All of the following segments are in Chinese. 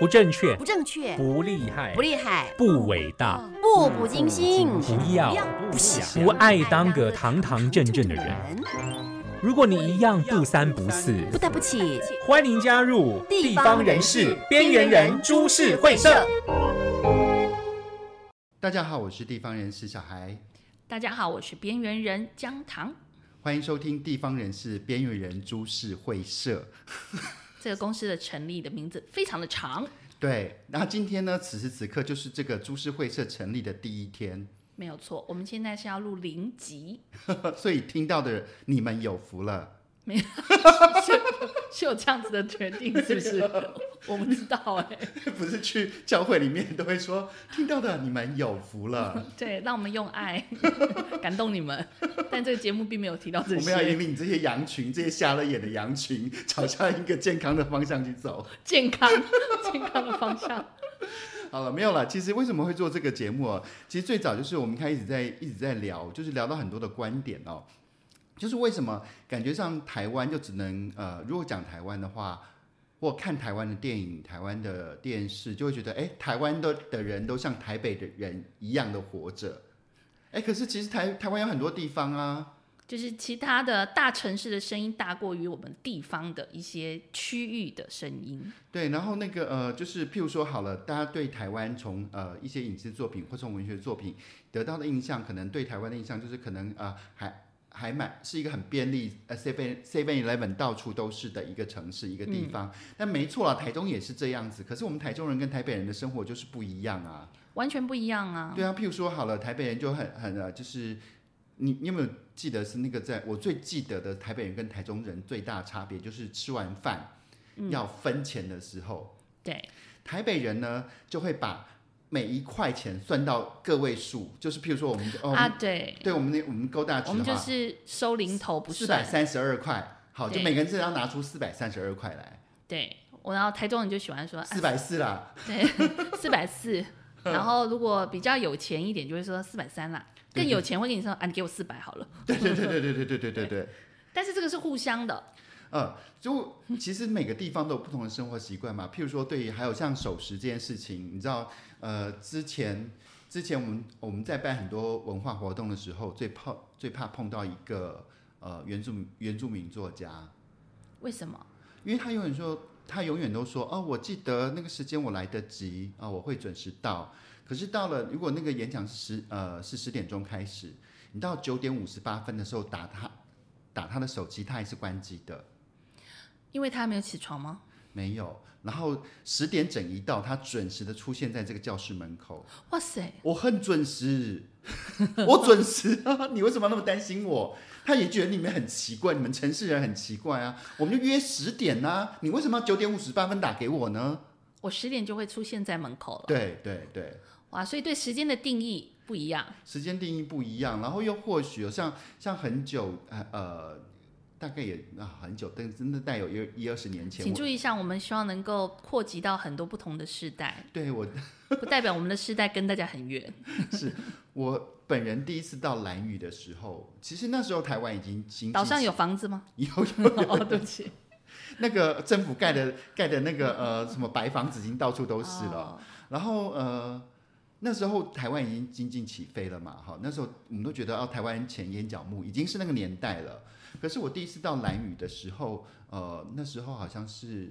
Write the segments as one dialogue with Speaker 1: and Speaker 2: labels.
Speaker 1: 不正确
Speaker 2: 不，正确，
Speaker 1: 不厉害
Speaker 2: 不，厉害，
Speaker 1: 不伟大，
Speaker 2: 步步惊心，
Speaker 1: 不要
Speaker 2: 不想
Speaker 1: 不爱当个堂堂正正的人。如果你一样不三不四，
Speaker 2: 不得不起，
Speaker 1: 欢迎加入
Speaker 2: 地方人士边缘人株式会社。
Speaker 3: 大家好，我是地方人士小孩，
Speaker 4: 大家好，我是边缘人姜糖。
Speaker 3: 欢迎收听地方人士边缘人株式会社。
Speaker 4: 这个公司的成立的名字非常的长，
Speaker 3: 对，然后今天呢，此时此刻就是这个株式会社成立的第一天，
Speaker 4: 没有错。我们现在是要录零集，
Speaker 3: 所以听到的你们有福了。
Speaker 4: 是是有这样子的决定，是不是？我不知道哎、
Speaker 3: 不是去教会里面都会说，听到的你们有福了，
Speaker 4: 对，让我们用爱感动你们，但这个节目并没有提到这
Speaker 3: 我们要引
Speaker 4: 些
Speaker 3: 领你这些羊群，这些瞎了眼的羊群，朝向一个健康的方向去走。
Speaker 4: 健康健康的方向。
Speaker 3: 好了，没有了。其实为什么会做这个节目啊？其实最早就是我们开始在一直在聊，就是聊到很多的观点哦。就是为什么感觉上台湾就只能呃，如果讲台湾的话，或看台湾的电影、台湾的电视，就会觉得哎，台湾的的人都像台北的人一样的活着。哎，可是其实台台湾有很多地方啊，
Speaker 4: 就是其他的大城市的声音大过于我们地方的一些区域的声音。
Speaker 3: 对，然后那个呃，就是譬如说好了，大家对台湾从呃一些影视作品或从文学作品得到的印象，可能对台湾的印象就是可能啊、呃、还还蛮是一个很便利呃 seven seven eleven 到处都是的一个城市一个地方。但没错啊，台中也是这样子。可是我们台中人跟台北人的生活就是不一样啊。
Speaker 4: 完全不一样啊！
Speaker 3: 对啊，譬如说好了，台北人就很很呃，就是你你有没有记得是那个在我最记得的台北人跟台中人最大差别就是吃完饭要分钱的时候。
Speaker 4: 对，
Speaker 3: 台北人呢就会把每一块钱算到个位数，就是譬如说我们哦，
Speaker 4: 啊，对，
Speaker 3: 对我们那我们勾大
Speaker 4: 我们就
Speaker 3: 话，
Speaker 4: 是收零头不是
Speaker 3: 四百
Speaker 4: 算。
Speaker 3: 三十二块，好，就
Speaker 4: 对
Speaker 3: 每个人至少要拿出四百三十二块来，
Speaker 4: 对，我然后台中人就喜欢说啊
Speaker 3: 四百四啦，
Speaker 4: 对，四百四。然后如果比较有钱一点，就会说四百三啦。
Speaker 3: 对
Speaker 4: 更有钱会跟你说啊，你给我四百好了。
Speaker 3: 对对对对对对对对对对，
Speaker 4: 但是这个是互相的，
Speaker 3: 呃，就其实每个地方都有不同的生活习惯嘛。譬如说，对于还有像守时这件事情，你知道，呃，之前之前我们我们在办很多文化活动的时候，最怕最怕碰到一个呃原住民原住民作家，
Speaker 4: 为什么？
Speaker 3: 因为他永远说，他永远都说，哦，我记得那个时间我来得及啊、我会准时到。可是到了，如果那个演讲是十呃是十点钟开始，你到九点五十八分的时候打他打他的手机，他还是关机的。
Speaker 4: 因为他还没有起床吗？
Speaker 3: 没有，然后十点整一到，他准时的出现在这个教室门口。
Speaker 4: 哇塞，
Speaker 3: 我很准时，我准时啊！你为什么那么担心我？他也觉得你们很奇怪，你们城市人很奇怪啊！我们就约十点呐、你为什么要九点五十八分打给我呢？
Speaker 4: 我十点就会出现在门口了。
Speaker 3: 对对对，
Speaker 4: 哇，所以对时间的定义不一样。
Speaker 3: 时间定义不一样，然后又或许有像像很久呃呃，大概也啊很久，但真的带有一一二十年前，
Speaker 4: 请注意一下，我们希望能够扩及到很多不同的世代，
Speaker 3: 对我
Speaker 4: 不代表我们的世代跟大家很远。
Speaker 3: 是我本人第一次到蓝屿的时候，其实那时候台湾已经经
Speaker 4: 岛上有房子吗？
Speaker 3: 有有
Speaker 4: 哦，对不起，
Speaker 3: 那个政府盖的盖的那个呃什么白房子已经到处都是了。
Speaker 4: 哦
Speaker 3: 然后呃那时候台湾已经经济起飞了嘛，哈，那时候我们都觉得哦台湾前眼角目已经是那个年代了。可是我第一次到兰屿的时候，呃那时候好像是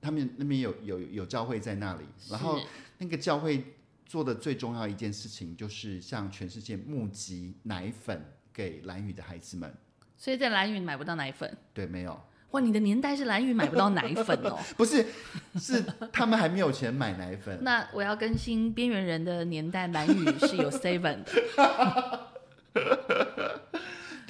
Speaker 3: 他们那边有有有教会在那里，然后那个教会做的最重要一件事情就是向全世界募集奶粉给兰屿的孩子们。
Speaker 4: 所以在蓝屿买不到奶粉。
Speaker 3: 对，没有。
Speaker 4: 哇，你的年代是蓝屿买不到奶粉哦。
Speaker 3: 不是，是他们还没有钱买奶粉。
Speaker 4: 那我要更新边缘人的年代，蓝屿是有 seven 的。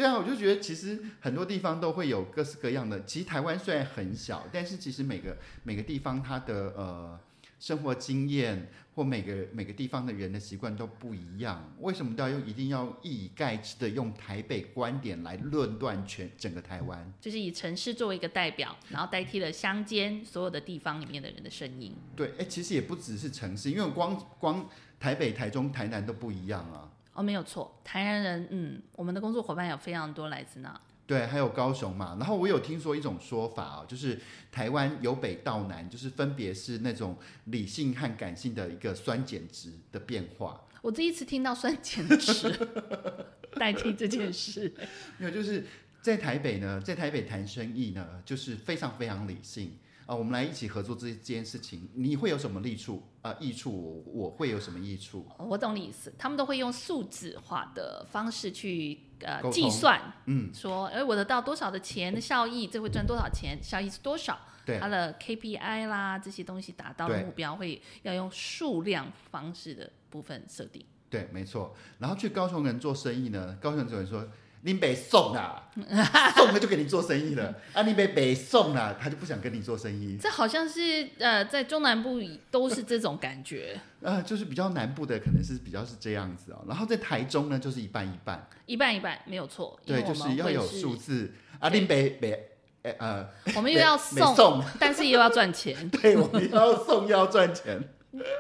Speaker 3: 对啊，我就觉得其实很多地方都会有各式各样的。其实台湾虽然很小，但是其实每个每个地方它的呃生活经验或每个每个地方的人的习惯都不一样。为什么都要用一定要一以概之的用台北观点来论断全整个台湾？
Speaker 4: 就是以城市作为一个代表，然后代替了乡间所有的地方里面的人的声音。
Speaker 3: 对，哎，其实也不只是城市，因为光光台北、台中、台南都不一样啊。
Speaker 4: 哦，没有错，台南人，嗯，我们的工作伙伴有非常多来自那。
Speaker 3: 对，还有高雄嘛。然后我有听说一种说法啊，就是台湾由北到南，就是分别是那种理性和感性的一个酸碱值的变化。
Speaker 4: 我第一次听到酸碱值 代替这件事，
Speaker 3: 没有，就是在台北呢，在台北谈生意呢，就是非常非常理性啊。我们来一起合作这这件事情，你会有什么利处啊？益处我我会有什么益处？
Speaker 4: 我懂你意思，他们都会用数字化的方式去呃计算，
Speaker 3: 嗯，
Speaker 4: 说，哎，我得到多少的钱的效益，这会赚多少钱，效益是多少？
Speaker 3: 对
Speaker 4: 它的 KPI 啦，这些东西达到的目标会要用数量方式的部分设定。
Speaker 3: 对，没错。然后去高雄人做生意呢，高雄人说。你北送啊，送了就给你做生意了啊！林北北送啊，他就不想跟你做生意。
Speaker 4: 这好像是呃，在中南部都是这种感觉，
Speaker 3: 呃，就是比较南部的可能是比较是这样子哦。然后在台中呢，就是一半一半，
Speaker 4: 一半一半没有错。因
Speaker 3: 对，就是要有数字啊。
Speaker 4: 对
Speaker 3: 你北北呃呃，
Speaker 4: 我们又要送，
Speaker 3: 送，
Speaker 4: 但是又要赚钱。
Speaker 3: 对，我们要送又要赚钱。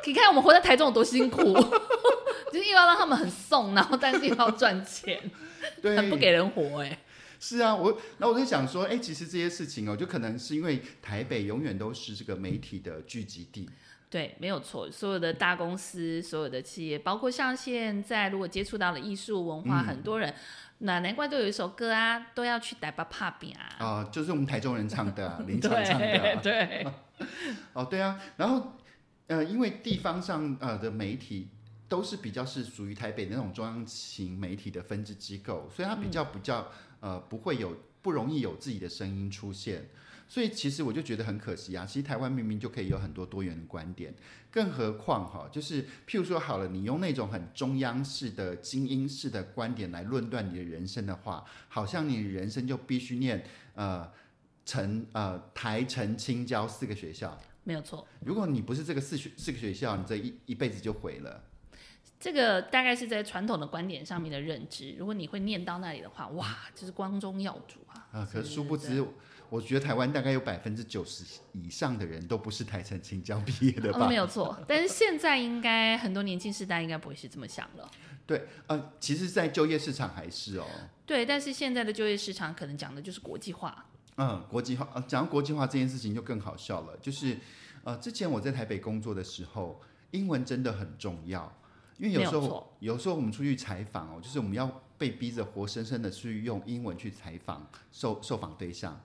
Speaker 4: 你看我们活在台中有多辛苦，就是又要让他们很送，然后但是又要赚钱，
Speaker 3: 对，
Speaker 4: 很不给人活哎、
Speaker 3: 是啊，我然后我就想说，哎，其实这些事情哦，就可能是因为台北永远都是这个媒体的聚集地。
Speaker 4: 对，没有错。所有的大公司、所有的企业，包括像现在如果接触到了艺术文化，
Speaker 3: 嗯
Speaker 4: 很多人那难怪都有一首歌啊，都要去台北拍饼啊。
Speaker 3: 啊、就是我们台中人唱的、啊，林唱唱的。
Speaker 4: 对，
Speaker 3: 哦，对啊，然后呃，因为地方上呃的媒体都是比较是属于台北那种中央型媒体的分支机构，所以它比较比较呃不会有不容易有自己的声音出现。所以其实我就觉得很可惜啊，其实台湾明明就可以有很多多元的观点，更何况哈，就是譬如说好了，你用那种很中央式的精英式的观点来论断你的人生的话，好像你人生就必须念呃成呃台城青交四个学校。
Speaker 4: 没有错。
Speaker 3: 如果你不是这个四学四个学校，你这一一辈子就毁了。
Speaker 4: 这个大概是在传统的观点上面的认知。如果你会念到那里的话，哇，这是光宗耀祖啊！
Speaker 3: 啊，可
Speaker 4: 是
Speaker 3: 殊不知，我觉得台湾大概有百分之九十以上的人都不是台城青交毕业的吧？
Speaker 4: 嗯，没有错。但是现在应该很多年轻世代应该不会是这么想了。
Speaker 3: 对，呃，其实，在就业市场还是哦，
Speaker 4: 对，但是现在的就业市场可能讲的就是国际化。
Speaker 3: 嗯，国际化，呃，讲到国际化这件事情就更好笑了，就是，呃，之前我在台北工作的时候，英文真的很重要，因为有时候
Speaker 4: 有
Speaker 3: 时候我们出去采访哦，就是我们要被逼着活生生的去用英文去采访受受访对象，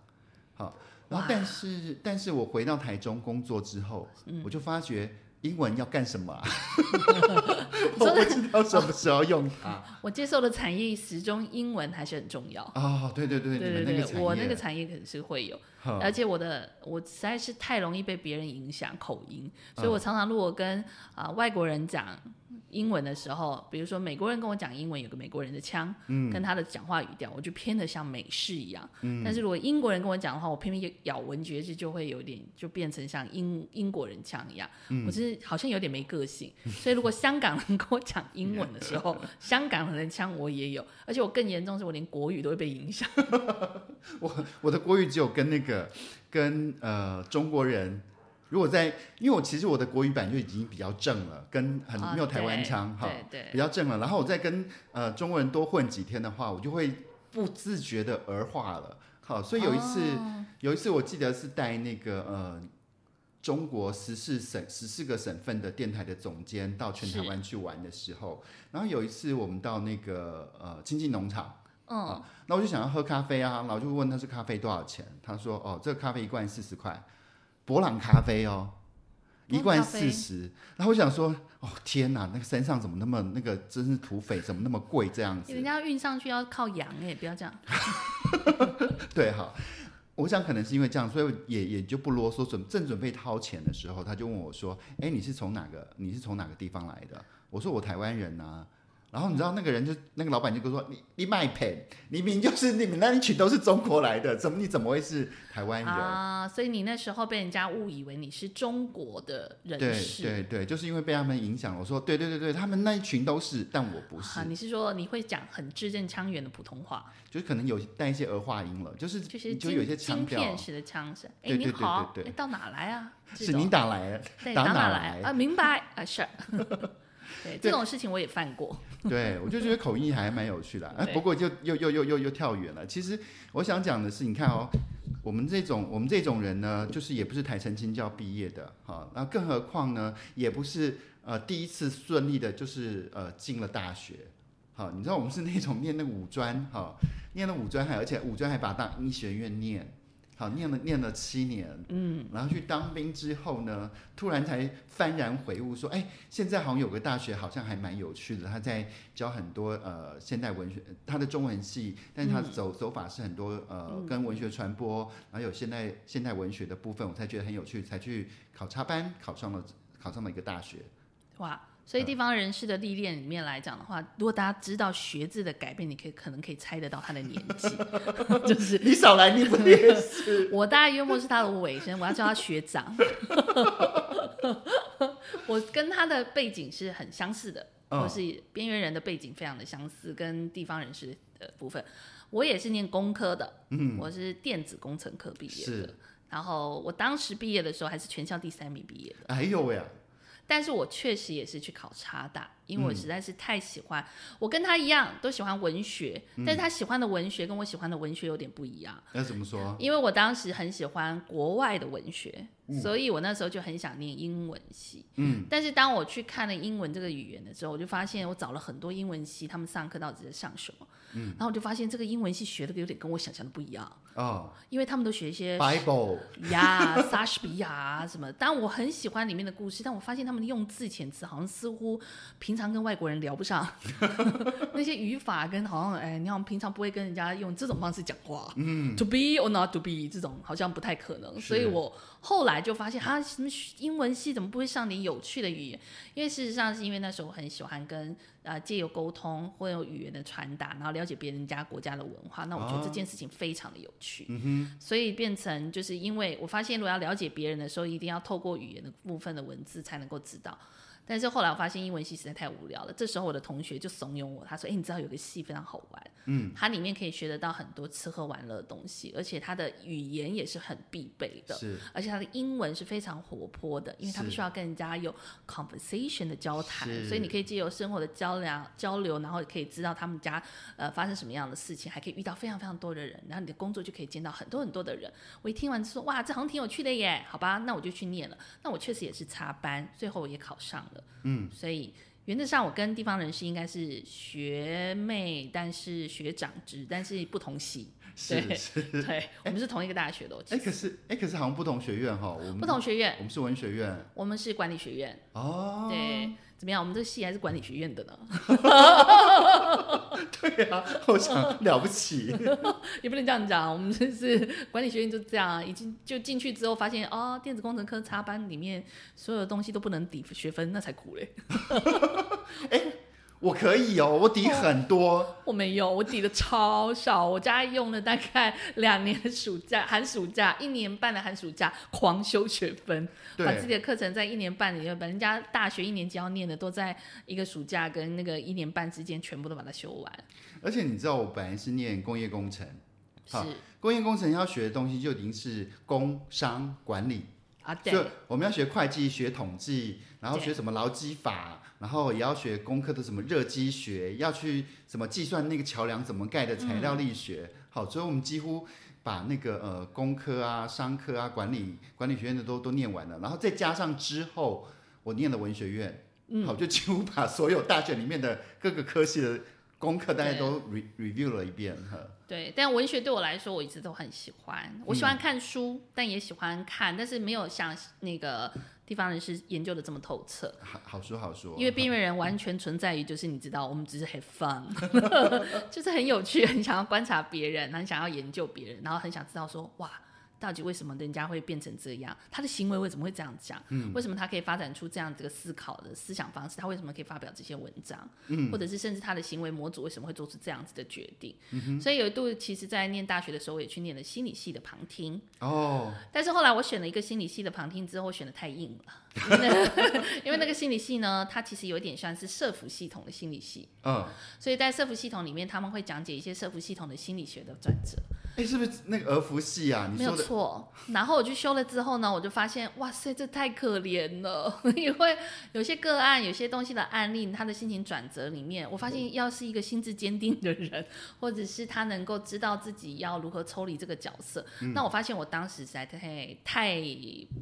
Speaker 3: 好，然后但是但是我回到台中工作之后，
Speaker 4: 嗯。
Speaker 3: 我就发觉英文要干什么、啊，我不知道什么时候用它。
Speaker 4: 我接受的产业始终英文还是很重要。
Speaker 3: 哦，对对对，
Speaker 4: 对对对，
Speaker 3: 那个
Speaker 4: 我那个产业可能是会有，
Speaker 3: 好
Speaker 4: 而且我的我实在是太容易被别人影响口音，所以
Speaker 3: 嗯
Speaker 4: 我常常如果跟啊、外国人讲英文的时候，比如说美国人跟我讲英文，有个美国人的腔，
Speaker 3: 嗯
Speaker 4: 跟他的讲话语调，我就偏的像美式一样。但是如果英国人跟我讲的话，我偏偏咬文嚼字就会有点就变成像英英国人腔一样，
Speaker 3: 嗯
Speaker 4: 我是好像有点没个性。所以如果香港人跟我讲英文的时候，香港人的腔我也有，而且我更严重是我连国语都会被影响。
Speaker 3: 我我的国语只有跟那个跟呃中国人，如果在，因为我其实我的国语版就已经比较正了，跟很
Speaker 4: 啊
Speaker 3: 没有台湾腔哈，
Speaker 4: 对对
Speaker 3: 比较正了。然后我再跟呃中国人多混几天的话，我就会不自觉的儿化了。好，所以有一次、
Speaker 4: 哦
Speaker 3: 有一次我记得是带那个呃。中国十四省十四个省份的电台的总监到全台湾去玩的时候，然后有一次我们到那个呃亲近农场，
Speaker 4: 嗯，
Speaker 3: 那我就想要喝咖啡啊，然后就问他是咖啡多少钱，他说哦，这个咖啡一罐四十块，博朗咖啡哦，一罐四十。然后我想说，哦天哪，那个山上怎么那么那个真是土匪，怎么那么贵这样子
Speaker 4: 人？家运上去要靠羊哎，不要这样。
Speaker 3: 对，哈，我想可能是因为这样，所以也也就不啰嗦，准正准备掏钱的时候，他就问我说，哎，你是从哪个你是从哪个地方来的？我说我台湾人啊。然后你知道那个人就那个老板就跟我说你你卖赔，你明明就是你们那一群都是中国来的，怎么你怎么会是台湾人？
Speaker 4: 啊，所以你那时候被人家误以为你是中国的人
Speaker 3: 对
Speaker 4: 士。
Speaker 3: 对对，就是因为被他们影响了。我说对对对对，他们那一群都是，但我不是
Speaker 4: 啊，，你是说你会讲很字正腔圆的普通话，
Speaker 3: 就是可能有带一些儿化音了，就是
Speaker 4: 就是
Speaker 3: 就有一些腔调
Speaker 4: 片，式的腔声。哎，你好，到哪来啊？
Speaker 3: 是你打来的，
Speaker 4: 对
Speaker 3: 打哪
Speaker 4: 来啊？明白啊，是。对，这种事情我也犯过。
Speaker 3: 对，我就觉得口译还蛮有趣的。哎，不过就又又又又又跳远了。其实我想讲的是，你看哦，我们这种我们这种人呢，就是也不是台城青教毕业的，哈，那更何况呢，也不是呃第一次顺利的，就是呃进了大学。好，你知道我们是那种念那个五专，哈，念了五专还而且五专还把它当医学院念。好，念了念了七年，嗯，然后去当兵之后呢，突然才幡然悔悟，说，哎，现在好像有个大学好像还蛮有趣的，他在教很多呃现代文学，他的中文系，但是他走走法是很多呃跟文学传播，然后有现代现代文学的部分，我才觉得很有趣，才去考插班，考上了考上了一个大学，
Speaker 4: 哇。所以地方人士的历练里面来讲的话，如果大家知道学字的改变，你可以可能可以猜得到他的年纪，就是
Speaker 3: 你少来，你不也是？
Speaker 4: 我大概约莫是他的尾声，我要叫他学长。我跟他的背景是很相似的，我是边缘人的背景非常的相似，跟地方人士的部分，我也是念工科的，嗯，我是电子工程科毕业的，然后我当时毕业的时候还是全校第三名毕业的。
Speaker 3: 哎呦喂！
Speaker 4: 但是我确实也是去考差大，因为我实在是太喜欢。我跟他一样都喜欢文学，但是他喜欢的文学跟我喜欢的文学有点不一样。
Speaker 3: 那怎么说？
Speaker 4: 因为我当时很喜欢国外的文学，所以我那时候就很想念英文系。嗯，但是当我去看了英文这个语言的时候，我就发现我找了很多英文系，他们上课到底在上什么？嗯，然后我就发现这个英文系学的有点跟我想象的不一样。哦，因为他们都学一些
Speaker 3: Bible
Speaker 4: 呀、莎士比亚什么。当然我很喜欢里面的故事，但我发现他们的用字遣词好像似乎平常跟外国人聊不上。那些语法跟好像哎，你好像平常不会跟人家用这种方式讲话。嗯，to be or not to be 这种好像不太可能。所以我后来就发现，啊，什么英文系怎么不会上点有趣的语言？因为事实上是因为那时候我很喜欢跟。啊，借由沟通或有语言的传达，然后了解别人家国家的文化，那我觉得这件事情非常的有趣。嗯，所以变成就是因为我发现，如果要了解别人的时候，一定要透过语言的部分的文字才能够知道。但是后来我发现英文系实在太无聊了。这时候我的同学就怂恿我，他说：“哎，你知道有个系非常好玩，嗯，它里面可以学得到很多吃喝玩乐的东西，而且它的语言也是很必备的，
Speaker 3: 是，
Speaker 4: 而且它的英文是非常活泼的，因为它必须要跟人家有 conversation 的交谈，所以你可以借由生活的交流交流，然后可以知道他们家呃发生什么样的事情，还可以遇到非常非常多的人，然后你的工作就可以见到很多很多的人。我一听完就说：哇，这好像挺有趣的耶，好吧，那我就去念了。那我确实也是插班，最后我也考上了。”嗯，所以原则上我跟地方人士应该是学妹，但是学长职，但是不同系。
Speaker 3: 是是，
Speaker 4: 对，我们是同一个大学的。
Speaker 3: 哎，可是哎，可是好像不同学院哈，我们
Speaker 4: 不同学院，
Speaker 3: 我们是文学院，
Speaker 4: 我们是管理学院。哦，对。怎么样？我们这个系还是管理学院的呢？
Speaker 3: 对啊，我想了不起。
Speaker 4: 也不能这样讲，我们就是管理学院就这样，已经就进去之后发现，哦，电子工程科插班里面所有的东西都不能抵学分，那才苦嘞。
Speaker 3: 哎。我可以哦，我抵很多。
Speaker 4: 我没有，我抵的超少。我家用了大概两年暑假、寒暑假、一年半的寒暑假，狂修学分，把自己的课程在一年半里面，把人家大学一年级要念的，都在一个暑假跟那个一年半之间，全部都把它修完。
Speaker 3: 而且你知道，我本来是念工业工程，
Speaker 4: 是
Speaker 3: 工业工程要学的东西就已经是工商管理
Speaker 4: 啊，对，
Speaker 3: 我们要学会计、学统计，然后学什么劳基法。然后也要学工科的什么热机学，要去什么计算那个桥梁怎么盖的材料力学。好，所以我们几乎把那个呃工科啊、商科啊、管理管理学院的都都念完了。然后再加上之后我念了文学院，好，就几乎把所有大学里面的各个科系的功课大家都 re review 了一遍哈。
Speaker 4: 对，但文学对我来说我一直都很喜欢，我喜欢看书，但也喜欢看，但是没有像那个。地方人士研究的这么透彻，
Speaker 3: 好好说好说。
Speaker 4: 因为边缘人完全存在于，就是你知道，我们只是很 fun，就是很有趣，很想要观察别人，很想要研究别人，然后很想知道说，哇。到底为什么人家会变成这样？他的行为为什么会这样讲？嗯，为什么他可以发展出这样这个思考的思想方式？他为什么可以发表这些文章？嗯，或者是甚至他的行为模组为什么会做出这样子的决定？嗯所以有一度，其实在念大学的时候，我也去念了心理系的旁听。哦。但是后来我选了一个心理系的旁听之后，选的太硬了。因为那个心理系呢，它其实有点像是社服系统的心理系。嗯。所以在社服系统里面，他们会讲解一些社服系统的心理学的转折。
Speaker 3: 哎，是不是那个儿福系啊？你
Speaker 4: 没有错。然后我去修了之后呢，我就发现，哇塞，这太可怜了。因为有些个案、有些东西的案例，他的心情转折里面，我发现要是一个心智坚定的人，或者是他能够知道自己要如何抽离这个角色，
Speaker 3: 嗯
Speaker 4: 那我发现我当时实在太太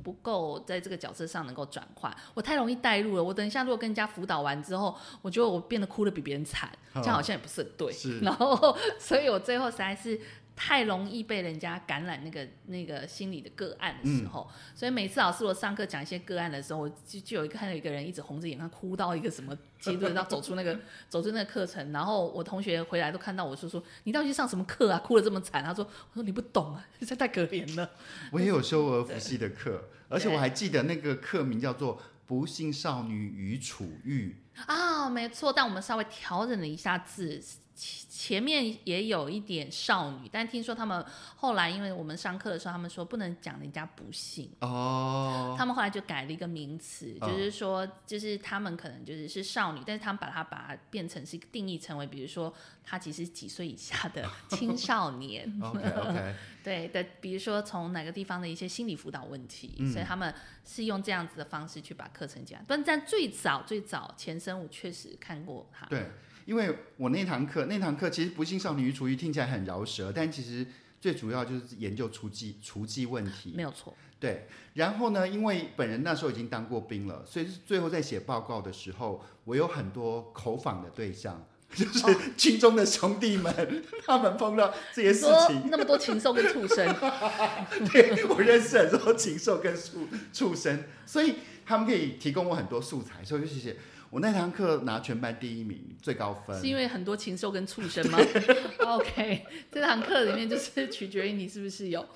Speaker 4: 不够在这个角色上能够转换，我太容易带入了。我等一下如果跟人家辅导完之后，我觉得我变得哭的比别人惨，这样好像也不是很对。
Speaker 3: 是
Speaker 4: 然后，所以我最后实在是太容易被人家感染那个那个心理的个案的时候，所以每次老师我上课讲一些个案的时候，我就就有一个看到一个人一直红着眼眶哭到一个什么阶段，然后走出那个 走出那个课程，然后我同学回来都看到我说说你到底去上什么课啊，哭的这么惨？他说我说你不懂啊，实在太可怜了。
Speaker 3: 我也有修儿福系的课，而且我还记得那个课名叫做《不幸少女与楚玉
Speaker 4: 啊，没错，但我们稍微调整了一下字，前前面也有一点少女，但听说他们后来，因为我们上课的时候，他们说不能讲人家不幸。》
Speaker 3: 哦，
Speaker 4: 他们后来就改了一个名词，
Speaker 3: 哦。
Speaker 4: 就是说，就是他们可能就是是少女，但是他们把它把它变成是定义成为，比如说他其实几岁以下的 青少年
Speaker 3: ，OK OK，
Speaker 4: 对的，比如说从哪个地方的一些心理辅导问题，
Speaker 3: 嗯。
Speaker 4: 所以他们是用这样子的方式去把课程讲。但但最早最早前身我确实看过他，
Speaker 3: 对，因为我那堂课那堂课其实《不幸少女与厨艺》听起来很饶舌，但其实最主要就是研究厨技厨技问题。
Speaker 4: 没有错。
Speaker 3: 对，然后呢，因为本人那时候已经当过兵了，所以最后在写报告的时候，我有很多口访的对象，就是 军中的兄弟们，他们碰到这些事情，
Speaker 4: 那么多禽兽跟畜生，
Speaker 3: 对我认识很多禽兽跟畜畜生，所以他们可以提供我很多素材，所以就谢谢。我那堂课拿全班第一名，最高分。
Speaker 4: 是因为很多禽兽跟畜生吗？OK，这堂课里面就是取决于你是不是有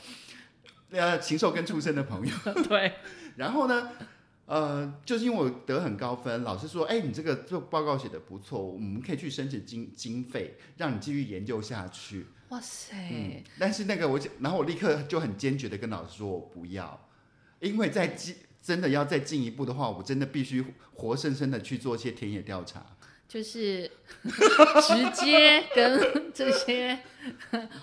Speaker 3: 呃禽兽跟畜生的朋友。
Speaker 4: 对。
Speaker 3: 然后呢，呃，就是因为我得很高分，老师说，哎，你这个做报告写的不错，我们可以去申请经经费，让你继续研究下去。
Speaker 4: 哇塞，
Speaker 3: 嗯，但是那个我，然后我立刻就很坚决的跟老师说，我不要，因为在进真的要再进一步的话，我真的必须活生生的去做一些田野调查。
Speaker 4: 就是 直接跟这些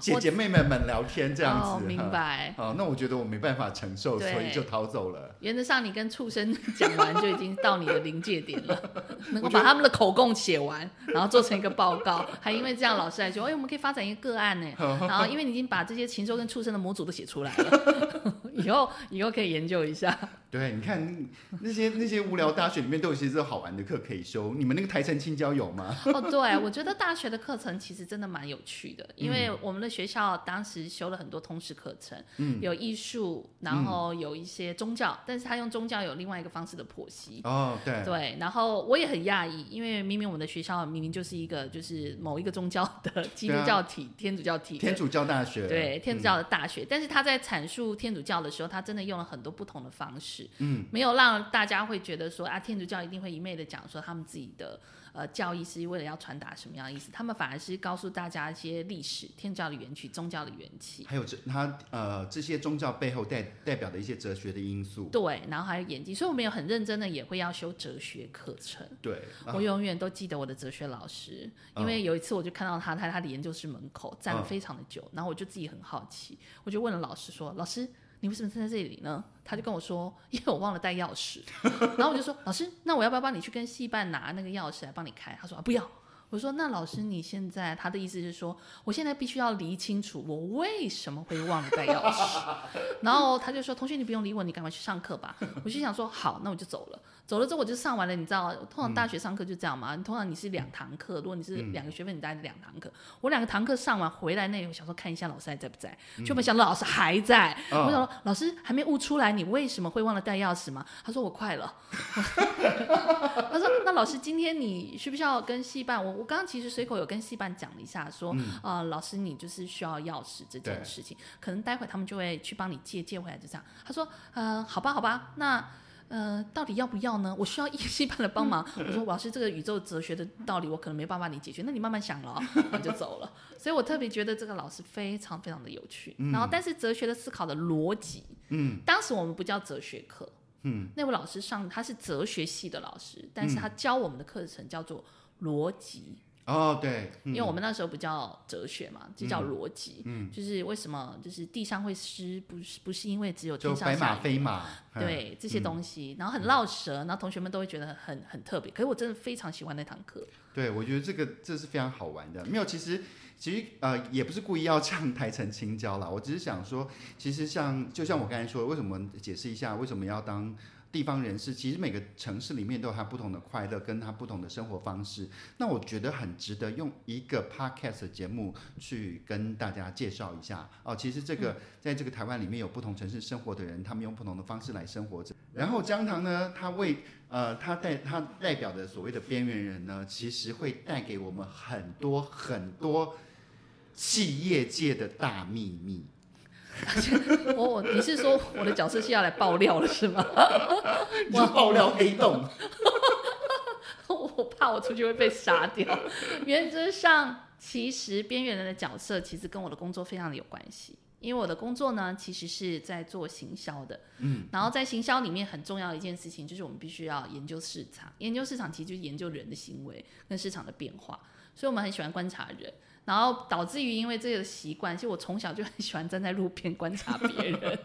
Speaker 3: 姐姐妹妹们聊天这样子，
Speaker 4: 哦，明。白。
Speaker 3: 哦，那我觉得我没办法承受，所以就逃走了。
Speaker 4: 原则上，你跟畜生讲完就已经到你的临界点了，能够
Speaker 3: 我
Speaker 4: 把他们的口供写完，然后做成一个报告，还因为这样，老师还说，哎，我们可以发展一个个案呢。然后，因为你已经把这些禽兽跟畜生的模组都写出来了，以后以后可以研究一下。
Speaker 3: 对，你看那些那些无聊大学里面都有些这好玩的课可以修，你们那个台城青椒有吗？
Speaker 4: 哦，对，我觉得大学的课程其实真的蛮有趣的，因为我们的学校当时修了很多通识课程，
Speaker 3: 嗯。
Speaker 4: 有艺术，然后有一些宗教，但是他用宗教有另外一个方式的剖析。
Speaker 3: 哦，对，
Speaker 4: 对，然后我也很讶异，因为明明我们的学校明明就是一个就是某一个宗教的基督教体、天主教体
Speaker 3: 天主教大学，
Speaker 4: 对天主教的大学，但是他在阐述天主教的时候，他真的用了很多不同的方式，
Speaker 3: 嗯，
Speaker 4: 没有让大家会觉得说啊，天主教一定会一昧的讲说他们自己的呃教义是为了要传达什么样的意思，他们反而是告诉大家一些历史、天主教的源起、宗教的缘起。
Speaker 3: 还有这他呃这些宗教背后代代表的一些哲学的因素，
Speaker 4: 对，然后还有演技，所以我们有很认真的也会要修哲学课程。
Speaker 3: 对，啊
Speaker 4: 我永远都记得我的哲学老师，因为有一次我就看到他，在他的研究室门口站了
Speaker 3: 嗯
Speaker 4: 非常的久，然后我就自己很好奇，我就问了老师说：“老师，你为什么站在这里呢？”他就跟我说：“ 因为我忘了带钥匙。”然后我就说：“老师，那我要不要帮你去跟戏办拿那个钥匙来帮你开？”他说：“啊，不要。”我说：“那老师，你现在他的意思是说，我现在必须要理清楚我为什么会忘了带钥匙。”然后他就说：“同学，你不用理我，你赶快去上课吧。”我就想说：“好，那我就走了。”走了之后我就上完了，你知道，通常大学上课就这样嘛。通常你是两堂课，如果你是两个学分，你大概两堂课。我两个堂课上完回来那，我想说看一下老师还在不在，就没想到老师还在。
Speaker 3: 哦
Speaker 4: 我想说老师还没悟出来，你为什么会忘了带钥匙吗？他说我快了。他说那老师今天你需不需要跟戏办？我我刚刚其实随口有跟戏办讲了一下，说啊、呃老师你就是需要钥匙这件事情，可能待会他们就会去帮你借借回来，就这样。他说呃好吧好吧，那。呃，到底要不要呢？我需要一系办的帮忙。我说老师，这个宇宙哲学的道理我可能没办法你解决，那你慢慢想了哦，我就走了。所以我特别觉得这个老师非常非常的有趣。然后，但是哲学的思考的逻辑，
Speaker 3: 嗯，
Speaker 4: 当时我们不叫哲学课，
Speaker 3: 嗯，
Speaker 4: 那位老师上他是哲学系的老师，但是他教我们的课程叫做逻辑。
Speaker 3: 哦，对，
Speaker 4: 因为我们那时候不叫哲学嘛，就叫逻辑。嗯，就是为什么就是地上会湿，不是不是因为只有天上
Speaker 3: 白马飞马，
Speaker 4: 对这些东西，然后很绕舌，然后同学们都会觉得很很特别。可是我真的非常喜欢那堂课。
Speaker 3: 对，我觉得这个这是非常好玩的。没有，其实其实呃也不是故意要唱台城青椒啦，我只是想说，其实像就像我刚才说，为什么解释一下为什么要当。地方人士其实每个城市里面都有他不同的快乐，跟他不同的生活方式。那我觉得很值得用一个 podcast 节目去跟大家介绍一下哦。其实这个在这个台湾里面有不同城市生活的人，他们用不同的方式来生活着。然后江堂呢，他为呃他代他代表的所谓的边缘人呢，其实会带给我们很多很多企业界的大秘密。
Speaker 4: 我你是说我的角色是要来爆料了是吗？
Speaker 3: 我爆料黑洞。
Speaker 4: 我怕我出去会被杀掉。原则上，其实边缘人的角色其实跟我的工作非常的有关系，因为我的工作呢，其实是在做行销的。嗯。然后在行销里面很重要的一件事情，就是我们必须要研究市场。研究市场其实就是研究人的行为跟市场的变化，所以我们很喜欢观察人。然后导致于因为这个习惯，其实我从小就很喜欢站在路边观察别人，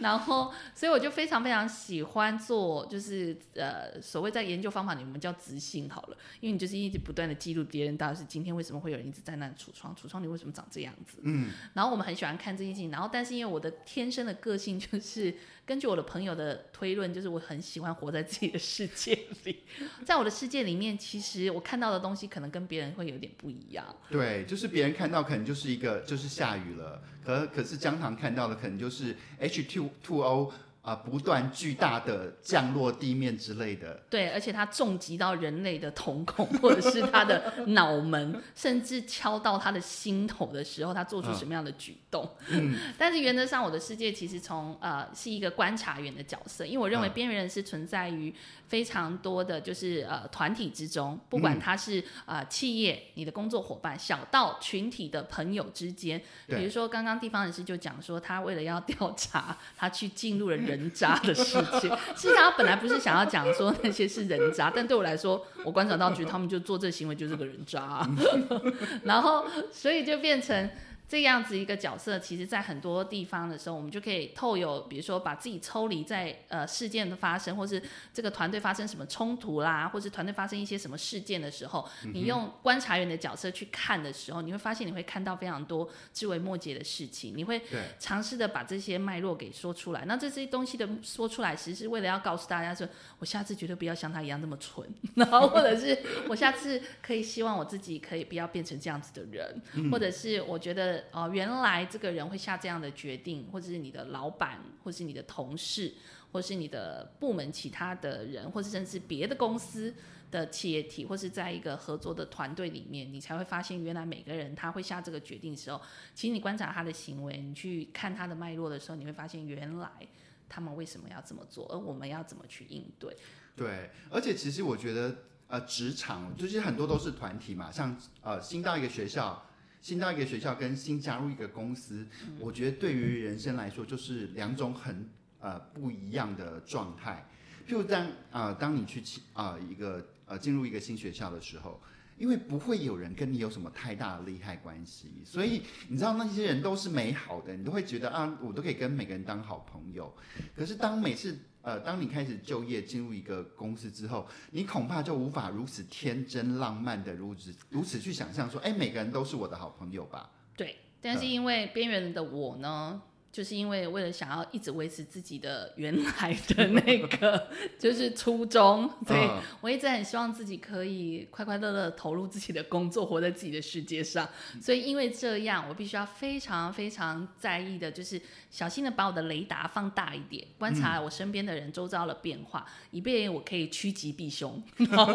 Speaker 4: 然后所以我就非常非常喜欢做，就是呃所谓在研究方法里面叫执行好了，因为你就是一直不断的记录别人，到底是今天为什么会有人一直在那橱窗，橱窗里为什么长这样子？嗯，然后我们很喜欢看这些事情，然后但是因为我的天生的个性就是。根据我的朋友的推论，就是我很喜欢活在自己的世界里，在我的世界里面，其实我看到的东西可能跟别人会有点不一样。
Speaker 3: 对，就是别人看到可能就是一个就是下雨了，可可是江糖看到的可能就是 H two two O。啊，不断巨大的降落地面之类的，
Speaker 4: 对，而且它重击到人类的瞳孔，或者是他的脑门，甚至敲到他的心头的时候，他做出什么样的举动？嗯，但是原则上，我的世界其实从呃是一个观察员的角色，因为我认为边缘人是存在于非常多的就是呃团体之中，不管他是呃企业、你的工作伙伴，小到群体的朋友之间，比如说刚刚地方人士就讲说，他为了要调查，他去进入了人。人渣的事情，其实他本来不是想要讲说那些是人渣，但对我来说，我观察到，觉得他们就做这行为就是个人渣，然后所以就变成。这样子一个角色，其实，在很多地方的时候，我们就可以透有，比如说把自己抽离在呃事件的发生，或是这个团队发生什么冲突啦，或是团队发生一些什么事件的时候，你用观察员的角色去看的时候，你会发现你会看到非常多枝微末节的事情，你会尝试的把这些脉络给说出来。那这些东西的说出来，其实是为了要告诉大家说，我下次绝对不要像他一样那么蠢，然后或者是我下次可以希望我自己可以不要变成这样子的人，或者是我觉得。哦，原来这个人会下这样的决定，或者是你的老板，或是你的同事，或是你的部门其他的人，或是甚至别的公司的企业体，或是在一个合作的团队里面，你才会发现，原来每个人他会下这个决定的时候，其实你观察他的行为，你去看他的脉络的时候，你会发现原来他们为什么要这么做，而我们要怎么去应对。
Speaker 3: 对，而且其实我觉得，呃，职场就是很多都是团体嘛，像呃新到一个学校。新到一个学校跟新加入一个公司，我觉得对于人生来说就是两种很呃不一样的状态。譬如当啊，当你去啊一个呃进入一个新学校的时候，因为不会有人跟你有什么太大的利害关系，所以你知道那些人都是美好的，你都会觉得啊，我都可以跟每个人当好朋友。可是当每次呃，当你开始就业进入一个公司之后，你恐怕就无法如此天真浪漫的如此如此去想象说，哎，每个人都是我的好朋友吧？
Speaker 4: 对，但是因为边缘的我呢？就是因为为了想要一直维持自己的原来的那个 就是初衷，所以我一直很希望自己可以快快乐乐投入自己的工作，活在自己的世界上。所以因为这样，我必须要非常非常在意的，就是小心的把我的雷达放大一点，观察我身边的人周遭的变化，以便我可以趋吉避凶。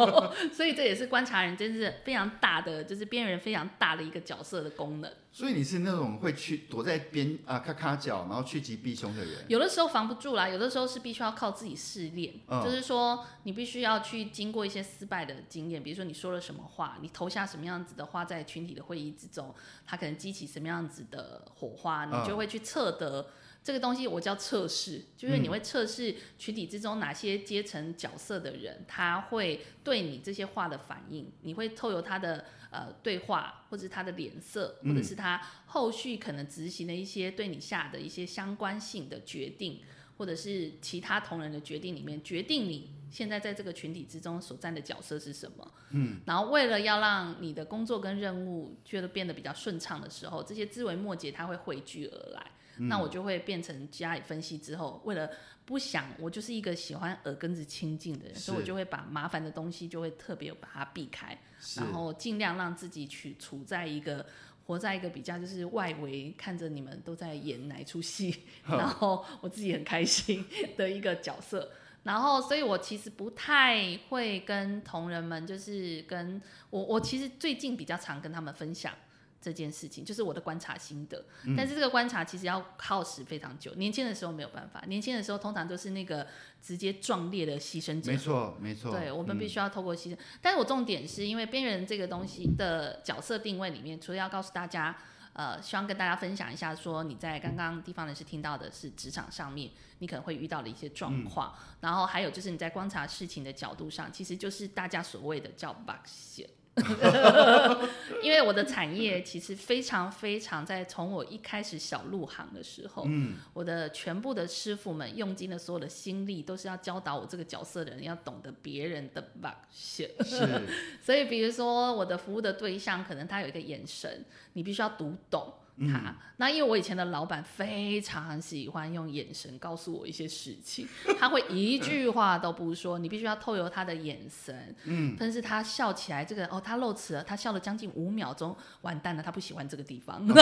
Speaker 4: 所以这也是观察人真是非常大的，就是边缘人非常大的一个角色的功能。
Speaker 3: 所以你是那种会去躲在边啊咔咔角，然后趋吉避凶的人。
Speaker 4: 有的时候防不住啦，有的时候是必须要靠自己试炼。就是说，你必须要去经过一些失败的经验，比如说你说了什么话，你投下什么样子的话，在群体的会议之中，它可能激起什么样子的火花，你就会去测得。这个东西我叫测试，就是你会测试群体之中哪些阶层角色的人，他会对你这些话的反应，你会透由他的呃对话，或者是他的脸色，或者是他后续可能执行的一些对你下的一些相关性的决定，或者是其他同仁的决定里面，决定你现在在这个群体之中所占的角色是什么。嗯，然后为了要让你的工作跟任务觉得变得比较顺畅的时候，这些枝微末节它会汇聚而来。那我就会变成加以分析之后，为了不想我就是一个喜欢耳根子清净的人，所以我就会把麻烦的东西就会特别把它避开，然后尽量让自己去处在一个活在一个比较就是外围看着你们都在演哪出戏，然后我自己很开心 的一个角色。然后，所以我其实不太会跟同仁们，就是跟我我其实最近比较常跟他们分享。这件事情就是我的观察心得，但是这个观察其实要耗时非常久。年轻的时候没有办法，年轻的时候通常都是那个直接壮烈的牺牲者。
Speaker 3: 没错，没错。
Speaker 4: 对，我们必须要透过牺牲。但是我重点是因为边缘人这个东西的角色定位里面，除了要告诉大家，呃，希望跟大家分享一下，说你在刚刚地方人士听到的是职场上面你可能会遇到的一些状况，然后还有就是你在观察事情的角度上，其实就是大家所谓的叫 bug 线。因为我的产业其实非常非常，在从我一开始小入行的时候，嗯，我的全部的师傅们用尽了所有的心力，都是要教导我这个角色的人要懂得别人的 bug
Speaker 3: 是，
Speaker 4: 所以比如说我的服务的对象，可能他有一个眼神，你必须要读懂。他。那因为我以前的老板非常喜欢用眼神告诉我一些事情，他会一句话都不说，你必须要透由他的眼神。嗯，但是他笑起来，这个哦，他露齿了，他笑了将近五秒钟，完蛋了，他不喜欢这个地方，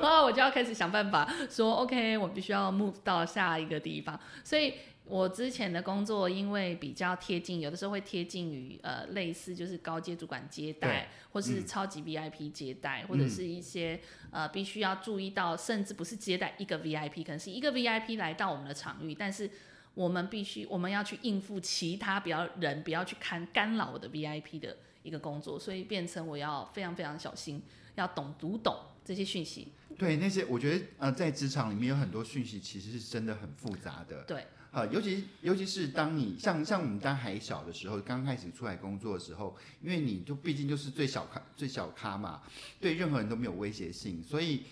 Speaker 4: 啊，我就要开始想办法说，OK，我必须要 move 到下一个地方，所以。我之前的工作因为比较贴近，有的时候会贴近于呃类似就是高阶主管接待，或是超级 VIP 接待，或者是一些呃必须要注意到，甚至不是接待一个 VIP，可能是一个 VIP 来到我们的场域，但是我们必须我们要去应付其他比较人，不要去看干扰我的 VIP 的一个工作，所以变成我要非常非常小心，要懂读懂这些讯息。
Speaker 3: 对那些我觉得呃在职场里面有很多讯息其实是真的很复杂的。
Speaker 4: 对。
Speaker 3: 啊，尤其尤其是当你像像我们当还小的时候，刚开始出来工作的时候，因为你就毕竟就是最小咖最小咖嘛，对任何人都没有威胁性，所以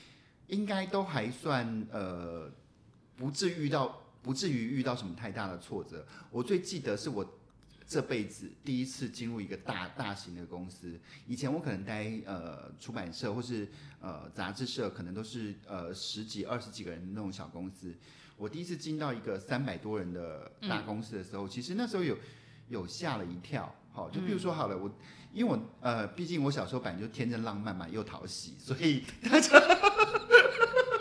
Speaker 3: 应该都还算呃，不至于遇到不至于遇到什么太大的挫折。我最记得是我这辈子第一次进入一个大大型的公司，以前我可能待呃出版社或是呃杂志社，可能都是呃十几二十几个人那种小公司。我第一次进到一个三百多人的大公司的时候，其实那时候有有吓了一跳。好，就比如说好了，我因为我呃，毕竟我小时候本来就天真浪漫嘛，又讨喜，所以大家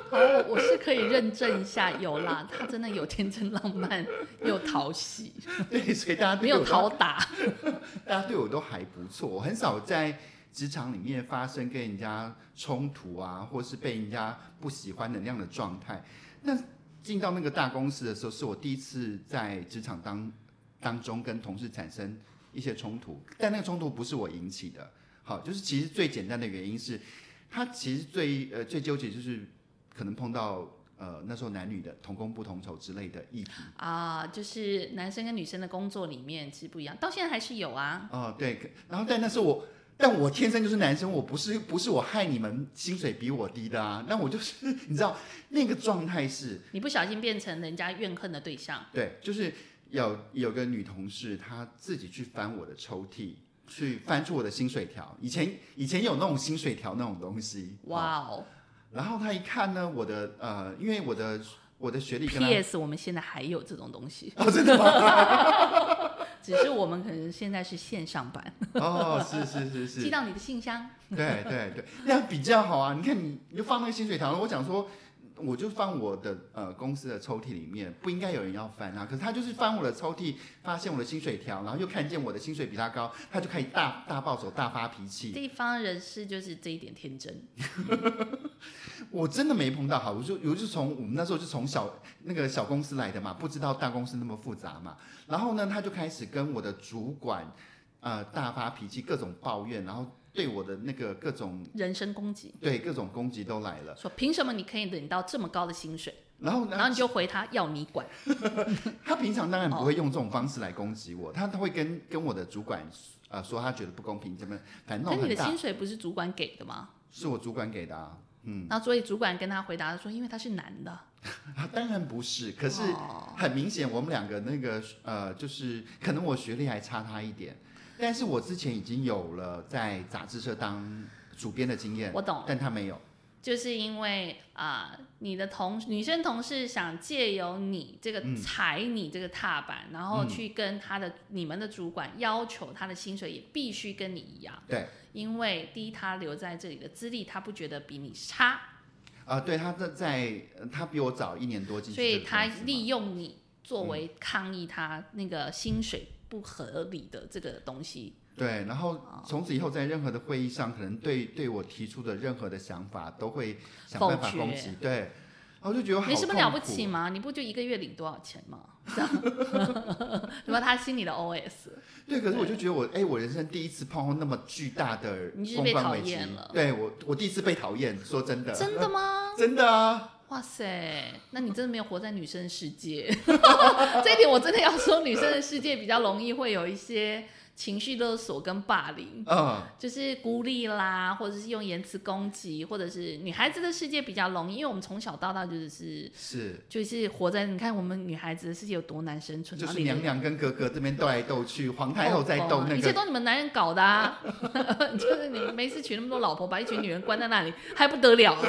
Speaker 4: 好，我是可以认证一下，有啦，他真的有天真浪漫又讨喜。
Speaker 3: 对，所以大家
Speaker 4: 没有讨打，
Speaker 3: 大家对我都还不错。我很少在职场里面发生跟人家冲突啊，或是被人家不喜欢的那样的状态。那进到那个大公司的时候，是我第一次在职场当当中跟同事产生一些冲突，但那个冲突不是我引起的。好，就是其实最简单的原因是，他其实最呃最纠结就是可能碰到呃那时候男女的同工不同酬之类的议题
Speaker 4: 啊，就是男生跟女生的工作里面其实不一样，到现在还是有啊。
Speaker 3: 哦，对，然后但那时候我。但我天生就是男生，我不是不是我害你们薪水比我低的啊，那我就是你知道那个状态是，
Speaker 4: 你不小心变成人家怨恨的对象。
Speaker 3: 对，就是有有个女同事，她自己去翻我的抽屉，去翻出我的薪水条。以前以前有那种薪水条那种东西。哇哦！然后她一看呢，我的呃，因为我的我的学历。
Speaker 4: P.S. 我们现在还有这种东西。
Speaker 3: 哦，真的吗？
Speaker 4: 只是我们可能现在是线上版
Speaker 3: 哦，是是是是，
Speaker 4: 寄到你的信箱。
Speaker 3: 对对对，那样比较好啊！你看，你你就放那个薪水条，我讲说，我就放我的呃公司的抽屉里面，不应该有人要翻啊。可是他就是翻我的抽屉，发现我的薪水条，然后又看见我的薪水比他高，他就开始大大暴走、大发脾气。
Speaker 4: 地方人士就是这一点天真。
Speaker 3: 我真的没碰到，好，我就我就从我们那时候就从小那个小公司来的嘛，不知道大公司那么复杂嘛。然后呢，他就开始跟我的主管，呃，大发脾气，各种抱怨，然后对我的那个各种
Speaker 4: 人身攻击，
Speaker 3: 对各种攻击都来了。
Speaker 4: 说凭什么你可以领到这么高的薪水？
Speaker 3: 然后，
Speaker 4: 然后你就回他要你管。
Speaker 3: 他平常当然不会用这种方式来攻击我，他他会跟跟我的主管呃说他觉得不公平，怎么反正
Speaker 4: 那你的薪水不是主管给的吗？
Speaker 3: 是我主管给的啊。嗯，
Speaker 4: 那所以主管跟他回答说，因为他是男的。
Speaker 3: 他 当然不是，可是很明显我们两个那个呃，就是可能我学历还差他一点，但是我之前已经有了在杂志社当主编的经验，
Speaker 4: 我懂，
Speaker 3: 但他没有。
Speaker 4: 就是因为啊、你的同女生同事想借由你这个踩你这个踏板，然后去跟他的你们的主管要求他的薪水也必须跟你一样。
Speaker 3: 对，
Speaker 4: 因为第一他留在这里的资历，他不觉得比你差，
Speaker 3: 啊、对，他在在他比我早一年多进去
Speaker 4: 所以他利用你作为抗议他那个薪水不合理的这个东西。
Speaker 3: 对，然后从此以后在任何的会议上，可能对对我提出的任何的想法都会想办法攻击，对，然后我就觉得好
Speaker 4: 没什么了不起吗？你不就一个月领多少钱吗？这样，什么他心里的 OS？
Speaker 3: 对，可是我就觉得我，哎，我人生第一次碰到那么巨大的
Speaker 4: 你是被讨
Speaker 3: 公关危机
Speaker 4: 厌了，
Speaker 3: 对我，我第一次被讨厌，说真的，
Speaker 4: 真的吗？
Speaker 3: 真的啊，
Speaker 4: 哇塞，那你真的没有活在女生世界。这一点我真的要说，女生的世界比较容易会有一些情绪勒索跟霸凌，
Speaker 3: 嗯，
Speaker 4: 就是孤立啦，或者是用言辞攻击，或者是女孩子的世界比较容易，因为我们从小到大就是
Speaker 3: 是，
Speaker 4: 就是活在你看我们女孩子的世界有多难生存，
Speaker 3: 就是娘娘跟哥哥这边斗来斗去，皇太后在斗那
Speaker 4: 一切
Speaker 3: 个，
Speaker 4: 都你们男人搞的啊！就是你们没事娶那么多老婆，把一群女人关在那里，还不得了、啊，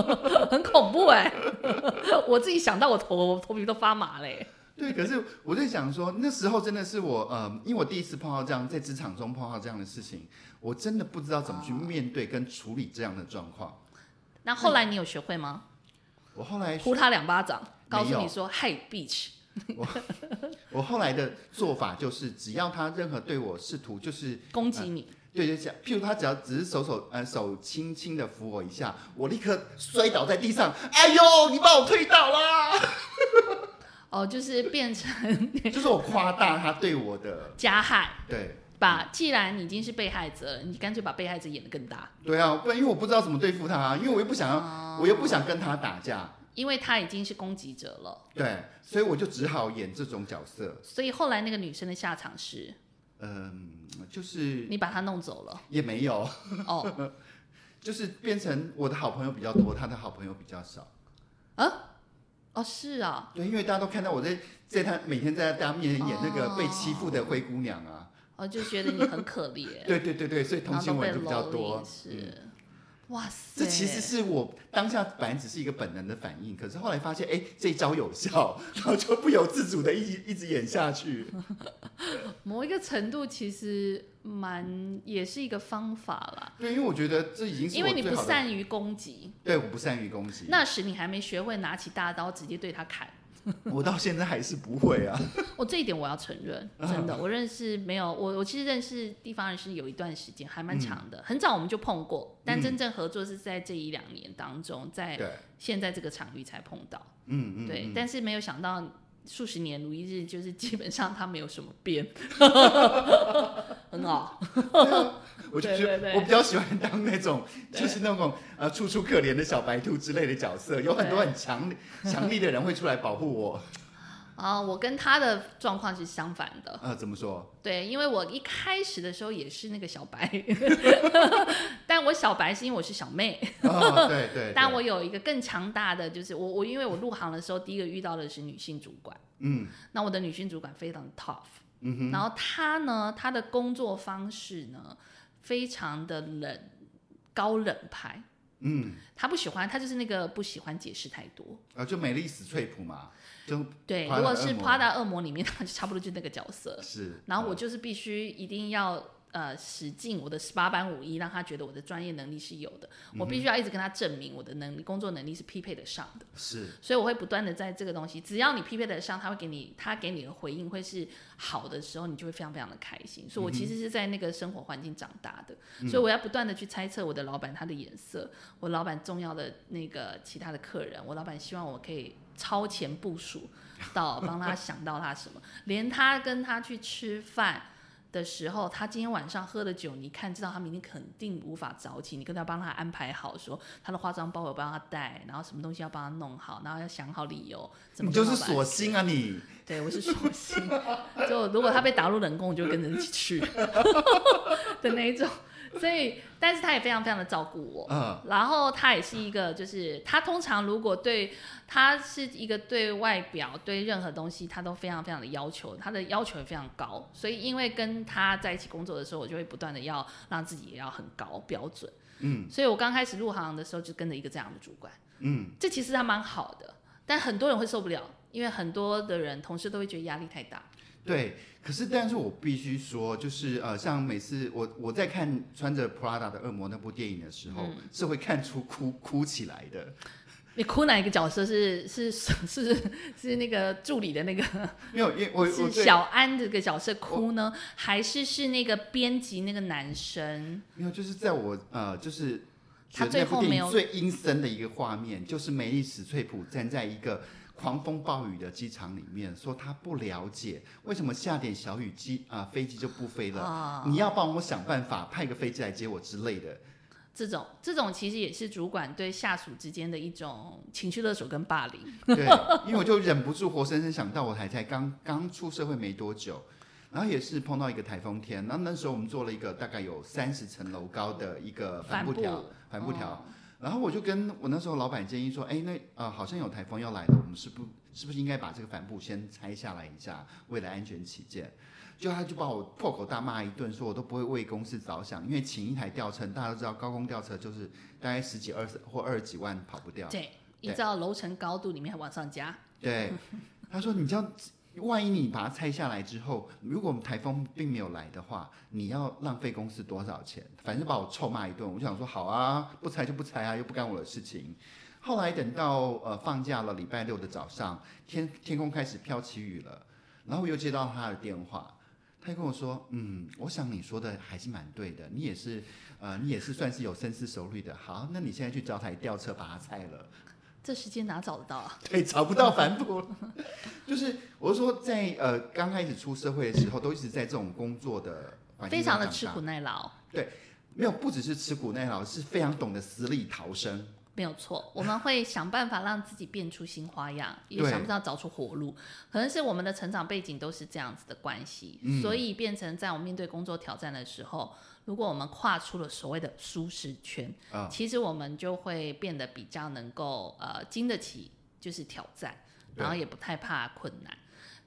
Speaker 4: 很恐怖哎、我自己想到我头我头皮都发麻嘞、
Speaker 3: 对，可是我在想说，那时候真的是我，呃，因为我第一次碰到这样，在职场中碰到这样的事情，我真的不知道怎么去面对跟处理这样的状况。
Speaker 4: 那后来你有学会吗？
Speaker 3: 我后来
Speaker 4: 呼他两巴掌，告诉你说嗨 bitch，
Speaker 3: 我我后来的做法就是，只要他任何对我试图就是
Speaker 4: 攻击你，
Speaker 3: 对对，像譬如他只要只是手手呃手轻轻的扶我一下，我立刻摔倒在地上，哎呦，你把我推倒啦！
Speaker 4: 哦，就是变成
Speaker 3: 就是我夸大他对我的
Speaker 4: 加害。
Speaker 3: 对。
Speaker 4: 把，既然你已经是被害者了，你干脆把被害者演得更大，
Speaker 3: 对啊，不然因为我不知道怎么对付他、啊，因为我又不想要，
Speaker 4: 哦。
Speaker 3: 我又不想跟他打架，
Speaker 4: 因为他已经是攻击者了。
Speaker 3: 对，所以我就只好演这种角色，
Speaker 4: 所以后来那个女生的下场是，
Speaker 3: 嗯，就是
Speaker 4: 你把她弄走了。
Speaker 3: 也没有，
Speaker 4: 哦，
Speaker 3: 就是变成我的好朋友比较多，他的好朋友比较少。
Speaker 4: 啊，哦，是啊，
Speaker 3: 对，因为大家都看到我在在他每天在大家面前演那个被欺负的灰姑娘啊，
Speaker 4: 哦就觉得你很可怜，
Speaker 3: 对对对对，所以同情我就比较多，。
Speaker 4: 是，
Speaker 3: 嗯
Speaker 4: 哇塞，
Speaker 3: 这其实是我当下本来只是一个本能的反应，可是后来发现，哎，这一招有效，然后就不由自主的一直一直演下去。
Speaker 4: 某一个程度其实蛮也是一个方法啦，
Speaker 3: 对，因为我觉得这已经是
Speaker 4: 因为你不善于攻击，
Speaker 3: 对，我不善于攻击，
Speaker 4: 那时你还没学会拿起大刀直接对他砍。
Speaker 3: 我到现在还是不会啊。
Speaker 4: 我这一点我要承认，真的，我认识没有我，我其实认识地方人是有一段时间，还蛮长的，很早我们就碰过，但
Speaker 3: 嗯
Speaker 4: 真正合作是在这一两年当中，在，现在这个场域才碰到，
Speaker 3: 嗯嗯，
Speaker 4: 对，
Speaker 3: 嗯
Speaker 4: 但是没有想到数十年如一日，就是基本上他没有什么变，很好，
Speaker 3: 我就觉得我比较喜欢当那种就是那种呃楚楚可怜的小白兔之类的角色，有很多很强强力的人会出来保护我。
Speaker 4: 啊，我跟他的状况是相反的，
Speaker 3: 呃，怎么说？
Speaker 4: 对，因为我一开始的时候也是那个小白，但我小白是因为我是小妹，
Speaker 3: 哦，对对，对。
Speaker 4: 但我有一个更强大的，就是我我因为我入行的时候，第一个遇到的是女性主管，
Speaker 3: 嗯。
Speaker 4: 那我的女性主管非常 tough，
Speaker 3: 嗯哼，
Speaker 4: 然后她呢，她的工作方式呢，非常的冷，高冷派，
Speaker 3: 嗯，
Speaker 4: 她不喜欢，她就是那个不喜欢解释太多。
Speaker 3: 啊，就美丽死翠普嘛，就
Speaker 4: 对，如果是
Speaker 3: 夸
Speaker 4: 大恶魔里面，他就差不多就那个角色。
Speaker 3: 是，
Speaker 4: 然后我
Speaker 3: 嗯
Speaker 4: 就是必须一定要呃使尽我的十八般武艺，让他觉得我的专业能力是有的。我必须要一直跟他证明我的能力、工作能力是匹配得上的。
Speaker 3: 是
Speaker 4: 所以我会不断的在这个东西，只要你匹配得上，他会给你他给你的回应会是好的时候，你就会非常非常的开心。所以我其实是在那个生活环境长大的，所以我要不断的去猜测我的老板他的眼色，我老板重要的那个其他的客人，我老板希望我可以超前部署到帮他想到他什么，连他跟他去吃饭。的时候，他今天晚上喝的酒，你看知道他明天肯定无法早起，你可能要帮他安排好，说他的化妆包我帮他带，然后什么东西要帮他弄好，然后要想好理由。怎么
Speaker 3: 你就是锁心啊你！
Speaker 4: 对，我是锁心。就如果他被打入冷宫，我就跟着一起去 的那一种。所以，但是他也非常非常的照顾我。
Speaker 3: 嗯，
Speaker 4: 然后他也是一个，就是他通常如果对他是一个对外表对任何东西他都非常非常的要求，他的要求也非常高。所以因为跟他在一起工作的时候，我就会不断的要让自己也要很高标准。
Speaker 3: 嗯，
Speaker 4: 所以我刚开始入行的时候就跟着一个这样的主管。
Speaker 3: 嗯，
Speaker 4: 这其实还蛮好的，但很多人会受不了，因为很多的人同事都会觉得压力太大。
Speaker 3: 对。可是，但是我必须说，就是呃，像每次我我在看穿着 Prada 的恶魔那部电影的时候，
Speaker 4: 嗯
Speaker 3: 是会看出哭哭起来的。
Speaker 4: 你哭哪一个角色是是是是是那个助理的那个？
Speaker 3: 没有，因为我我
Speaker 4: 是小安这个角色哭呢，还是是那个编辑那个男生？
Speaker 3: 没有，就是在我呃，就是
Speaker 4: 他最后没有
Speaker 3: 最阴森的一个画面，就是梅丽史翠普站在一个狂风暴雨的机场里面，说他不了解为什么下点小雨机啊、飞机就不飞了，
Speaker 4: 啊
Speaker 3: 你要帮我想办法派个飞机来接我之类的。
Speaker 4: 这种这种其实也是主管对下属之间的一种情绪勒索跟霸凌。
Speaker 3: 对，因为我就忍不住活生生想到，我还才刚刚出社会没多久，然后也是碰到一个台风天，然后那时候我们做了一个大概有三十层楼高的一个帆布条，帆布条。
Speaker 4: 哦
Speaker 3: 然后我就跟我那时候老板建议说，哎，那呃好像有台风要来了，我们是不是不是应该把这个帆布先拆下来一下，为了安全起见。就他就把我破口大骂一顿，说我都不会为公司着想，因为请一台吊车，大家都知道高空吊车就是大概十几二十或二十几万跑不掉。
Speaker 4: 对，依照楼层高度里面还往上加。
Speaker 3: 对，他说你知道，万一你把它拆下来之后，如果我们台风并没有来的话，你要浪费公司多少钱？反正把我臭骂一顿。我就想说好啊，不拆就不拆啊，又不干我的事情。后来等到呃放假了，礼拜六的早上，天天空开始飘起雨了，然后我又接到他的电话。他就跟我说：“嗯，我想你说的还是蛮对的，你也是，呃，你也是算是有深思熟虑的。好，那你现在去找台吊车把它拆了。”
Speaker 4: 这时间哪找得到啊？
Speaker 3: 对，找不到反哺了。就是我是说在，呃刚开始出社会的时候，都一直在这种工作的环境
Speaker 4: 非常的吃苦，耐劳，对
Speaker 3: 没有不只是吃苦耐劳，是非常懂得死里逃生。
Speaker 4: 没有错。我们会想办法让自己变出新花样，也想不到找出活路。可能是我们的成长背景都是这样子的关系，
Speaker 3: 嗯
Speaker 4: 所以变成在我们面对工作挑战的时候，如果我们跨出了所谓的舒适圈，
Speaker 3: 啊。
Speaker 4: 其实我们就会变得比较能够呃经得起就是挑战，然后也不太怕困难。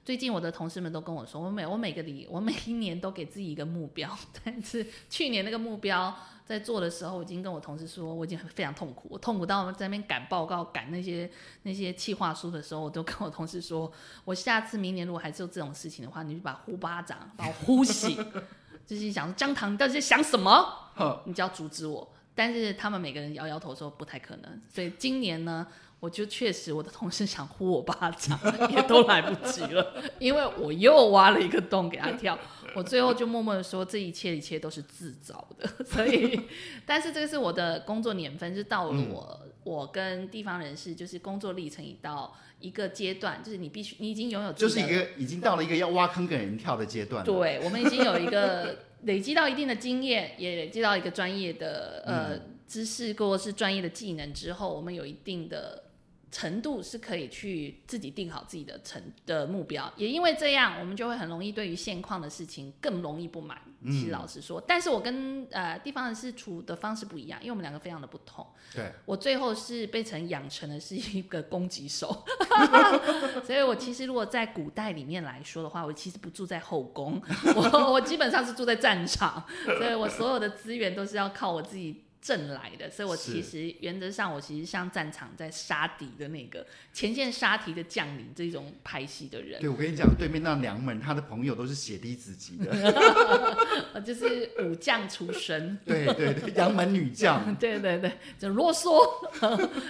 Speaker 4: 最近我的同事们都跟我说，我每我每个礼我每一年都给自己一个目标，但是去年那个目标在做的时候，我已经跟我同事说，我已经非常痛苦，我痛苦到在那边赶报告、赶那些那些企划书的时候，我都跟我同事说，我下次明年如果还做这种事情的话，你就把呼巴掌，把我呼醒，就是想说姜糖，你到底在想什么？你就要阻止我。但是他们每个人摇摇头说不太可能，所以今年呢，我就确实我的同事想呼我巴掌，也都来不及了，因为我又挖了一个洞给他跳。我最后就默默的说，这一切一切都是自找的。所以，但是这个是我的工作年份，是到了
Speaker 3: 嗯
Speaker 4: 我、我跟地方人士就是工作历程已到一个阶段，就是你必须你已经拥有
Speaker 3: 就是一个已经到了一个要挖坑给人跳的阶段。
Speaker 4: 对，我们已经有一个 累积到一定的经验，也累积到一个专业的呃、知识或是专业的技能之后，我们有一定的程度是可以去自己定好自己的成的目标。也因为这样，我们就会很容易对于现况的事情更容易不满。其实老实说，但是我跟呃地方人士处的方式不一样，因为我们两个非常的不同。
Speaker 3: 对，
Speaker 4: 我最后是被成养成的是一个攻击手，所以我其实如果在古代里面来说的话，我其实不住在后宫，我我基本上是住在战场，所以我所有的资源都是要靠我自己挣来的，所以我其实原则上我其实像战场在杀敌的那个前线杀敌的将领这种派系的人，
Speaker 3: 对我跟你讲，对面那娘们他的朋友都是血滴子级的，
Speaker 4: 呃 就是武将出身。
Speaker 3: 对 对对，杨门女将。
Speaker 4: 对对对，就啰嗦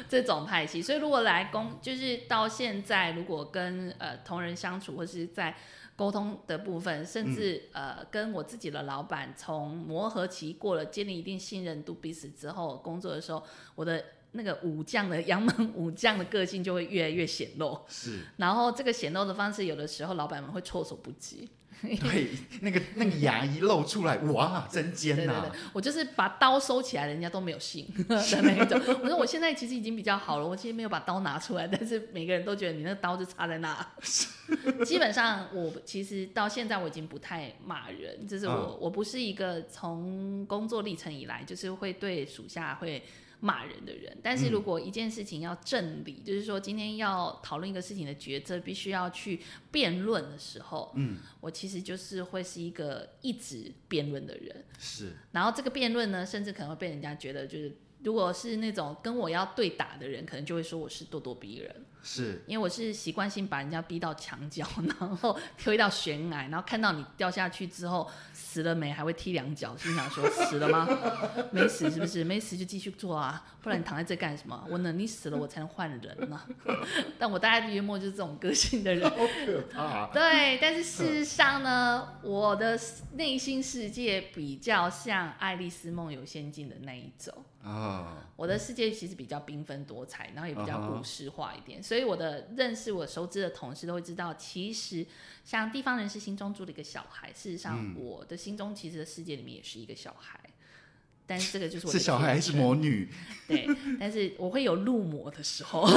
Speaker 4: 这种派系。所以如果来公，就是到现在，如果跟呃同仁相处，或是在沟通的部分，甚至、呃跟我自己的老板从磨合期过了，建立一定信任度彼此之后，工作的时候，我的那个武将的杨门武将的个性就会越来越显露。
Speaker 3: 是，
Speaker 4: 然后这个显露的方式，有的时候老板们会措手不及。
Speaker 3: 对，那个那个牙一露出来，哇，真尖呐、
Speaker 4: 我就是把刀收起来，人家都没有信 的那一种。我说我现在其实已经比较好了，我其实没有把刀拿出来，但是每个人都觉得你那个刀就插在那。基本上我其实到现在我已经不太骂人，就是我、
Speaker 3: 嗯
Speaker 4: 我不是一个从工作历程以来就是会对属下会。骂人的人，但是如果一件事情要正理，就是说今天要讨论一个事情的抉择，必须要去辩论的时候，
Speaker 3: 嗯，
Speaker 4: 我其实就是会是一个一直辩论的人。
Speaker 3: 是，
Speaker 4: 然后这个辩论呢，甚至可能会被人家觉得，就是如果是那种跟我要对打的人，可能就会说我是咄咄逼人，
Speaker 3: 是，
Speaker 4: 因为我是习惯性把人家逼到墙角，然后推到悬崖，然后看到你掉下去之后死了没，还会踢两脚，心想说死了吗？没死是不是？没死就继续做啊，不然你躺在这干什么？我能力死了，我才能换人呢、但我大概约莫就是这种个性的人，对，但是事实上呢，我的内心世界比较像《爱丽丝梦游仙境》的那一种。
Speaker 3: 啊，
Speaker 4: 我的世界其实比较缤纷多彩，然后也比较故事化一点，所以我的认识我熟知的同事都会知道，其实像地方人士心中住了一个小孩，事实上
Speaker 3: 嗯。
Speaker 4: 我的心中其实的世界里面也是一个小孩，但是这个就是我
Speaker 3: 是小孩还是魔女？
Speaker 4: 对，但是我会有入魔的时候，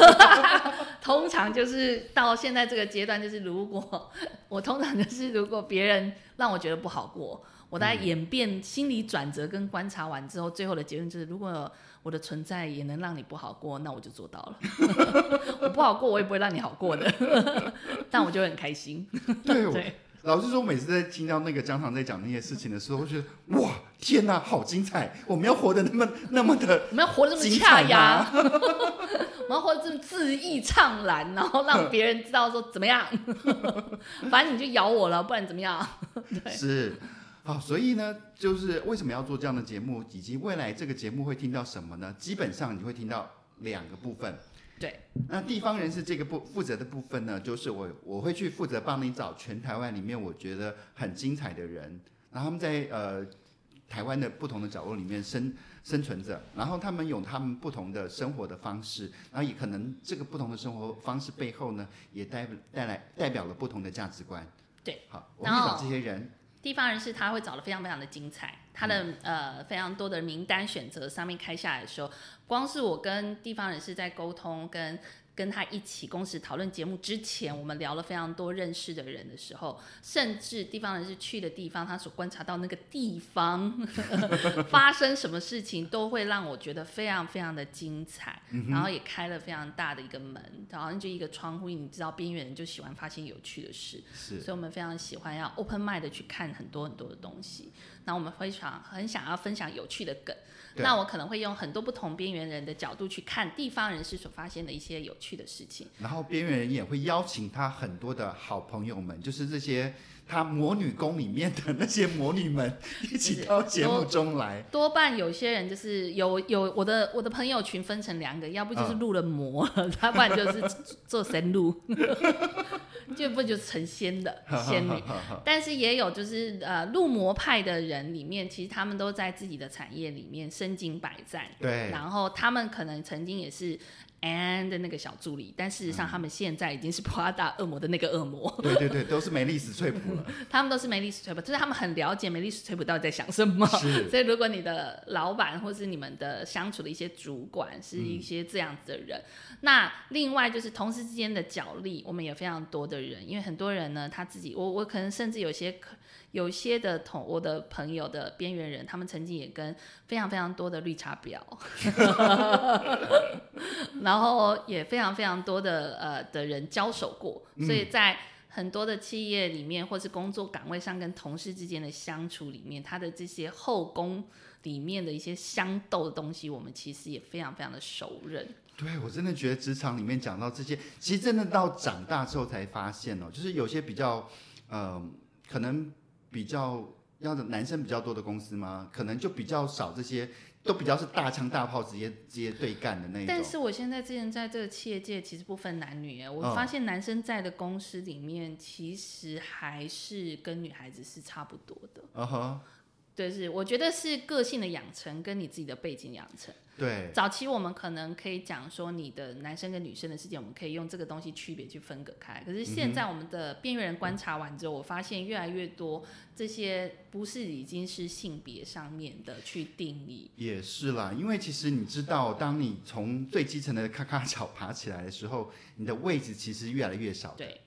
Speaker 4: 通常就是到现在这个阶段，就是如果我通常就是如果别人让我觉得不好过，我大概演变心理转折跟观察完之后，最后的结论就是，如果我的存在也能让你不好过，那我就做到了。我不好过，我也不会让你好过的，但我就会很开心。
Speaker 3: 对，老实说，每次在听到那个张唐在讲那些事情的时候，我觉得哇，天哪，好精彩！我们要活得那么那么的
Speaker 4: 我们要活得这么恰牙，
Speaker 3: 吗？
Speaker 4: 我们要活得这么恣意畅然，然后让别人知道说怎么样，反正你就咬我了，不然怎么样？
Speaker 3: 对是。好，所以呢，就是为什么要做这样的节目，以及未来这个节目会听到什么呢？基本上你会听到两个部分。
Speaker 4: 对，
Speaker 3: 那地方人士这个部负责的部分呢，就是我我会去负责帮你找全台湾里面我觉得很精彩的人，然后他们在呃台湾的不同的角落里面生生存着，然后他们有他们不同的生活的方式，然后也可能这个不同的生活方式背后呢，也带带来代表了不同的价值观。
Speaker 4: 对，
Speaker 3: 好，我会找这些人，
Speaker 4: 地方人士他会找的非常非常的精彩，他的、呃非常多的名单选择上面开下来的时候，光是我跟地方人士在沟通跟。跟他一起共识讨论节目之前，我们聊了非常多认识的人的时候，甚至地方人士去的地方，他所观察到那个地方 发生什么事情，都会让我觉得非常非常的精彩。然后也开了非常大的一个门，好像就一个窗户，你知道边缘人就喜欢发现有趣的事，
Speaker 3: 是
Speaker 4: 所以我们非常喜欢要 open mind 的去看很多很多的东西。那我们非常很想要分享有趣的梗，
Speaker 3: 对
Speaker 4: 那我可能会用很多不同边缘人的角度去看地方人士所发现的一些有趣的事情。
Speaker 3: 然后边缘人也会邀请他很多的好朋友们，就是这些他魔女宫里面的那些魔女们，一起 到节目中来。
Speaker 4: 多半有些人就是有有我的我的朋友群分成两个，要不就是
Speaker 3: 嗯
Speaker 4: 入了魔了，要不然就是做神路，就不就成仙的仙女。但是也有就是呃入魔派的人里面，其实他们都在自己的产业里面身经百战，
Speaker 3: 对，
Speaker 4: 然后他们可能曾经也是 Anne 的那个小助理，但事实上他们现在已经是普拉达恶魔的那个恶魔，
Speaker 3: 对对对，都是梅丽史翠普了。
Speaker 4: 他们都是梅丽史翠普，就是他们很了解梅丽史翠普到底在想什么。
Speaker 3: 是
Speaker 4: 所以如果你的老板或是你们的相处的一些主管是一些这样子的人，那另外就是同事之间的角力，我们也非常多的人，因为很多人呢他自己，我我可能甚至有些可。有些的同我的朋友的边缘人，他们曾经也跟非常非常多的绿茶婊 然后也非常非常多的呃的人交手过，所以在很多的企业里面，或是工作岗位上跟同事之间的相处里面，他的这些后宫里面的一些相斗的东西，我们其实也非常非常的熟认。
Speaker 3: 对我真的觉得职场里面讲到这些，其实真的到长大之后才发现哦，就是有些比较，呃，可能比较要的男生比较多的公司吗？可能就比较少这些，都比较是大枪大炮直接直接对干的那一种。
Speaker 4: 但是我现在之前在这个企业界，其实不分男女哎，我
Speaker 3: 嗯
Speaker 4: 发现男生在的公司里面，其实还是跟女孩子是差不多的。
Speaker 3: 嗯哼，
Speaker 4: 对，是我觉得是个性的养成跟你自己的背景养成。
Speaker 3: 对，
Speaker 4: 早期我们可能可以讲说你的男生跟女生的世界，我们可以用这个东西区别去分隔开。可是现在我们的边缘人观察完之后，我发现越来越多这些不是已经是性别上面的去定义。
Speaker 3: 也是啦，因为其实你知道，当你从最基层的咔咔角爬起来的时候，你的位置其实越来越少。
Speaker 4: 对。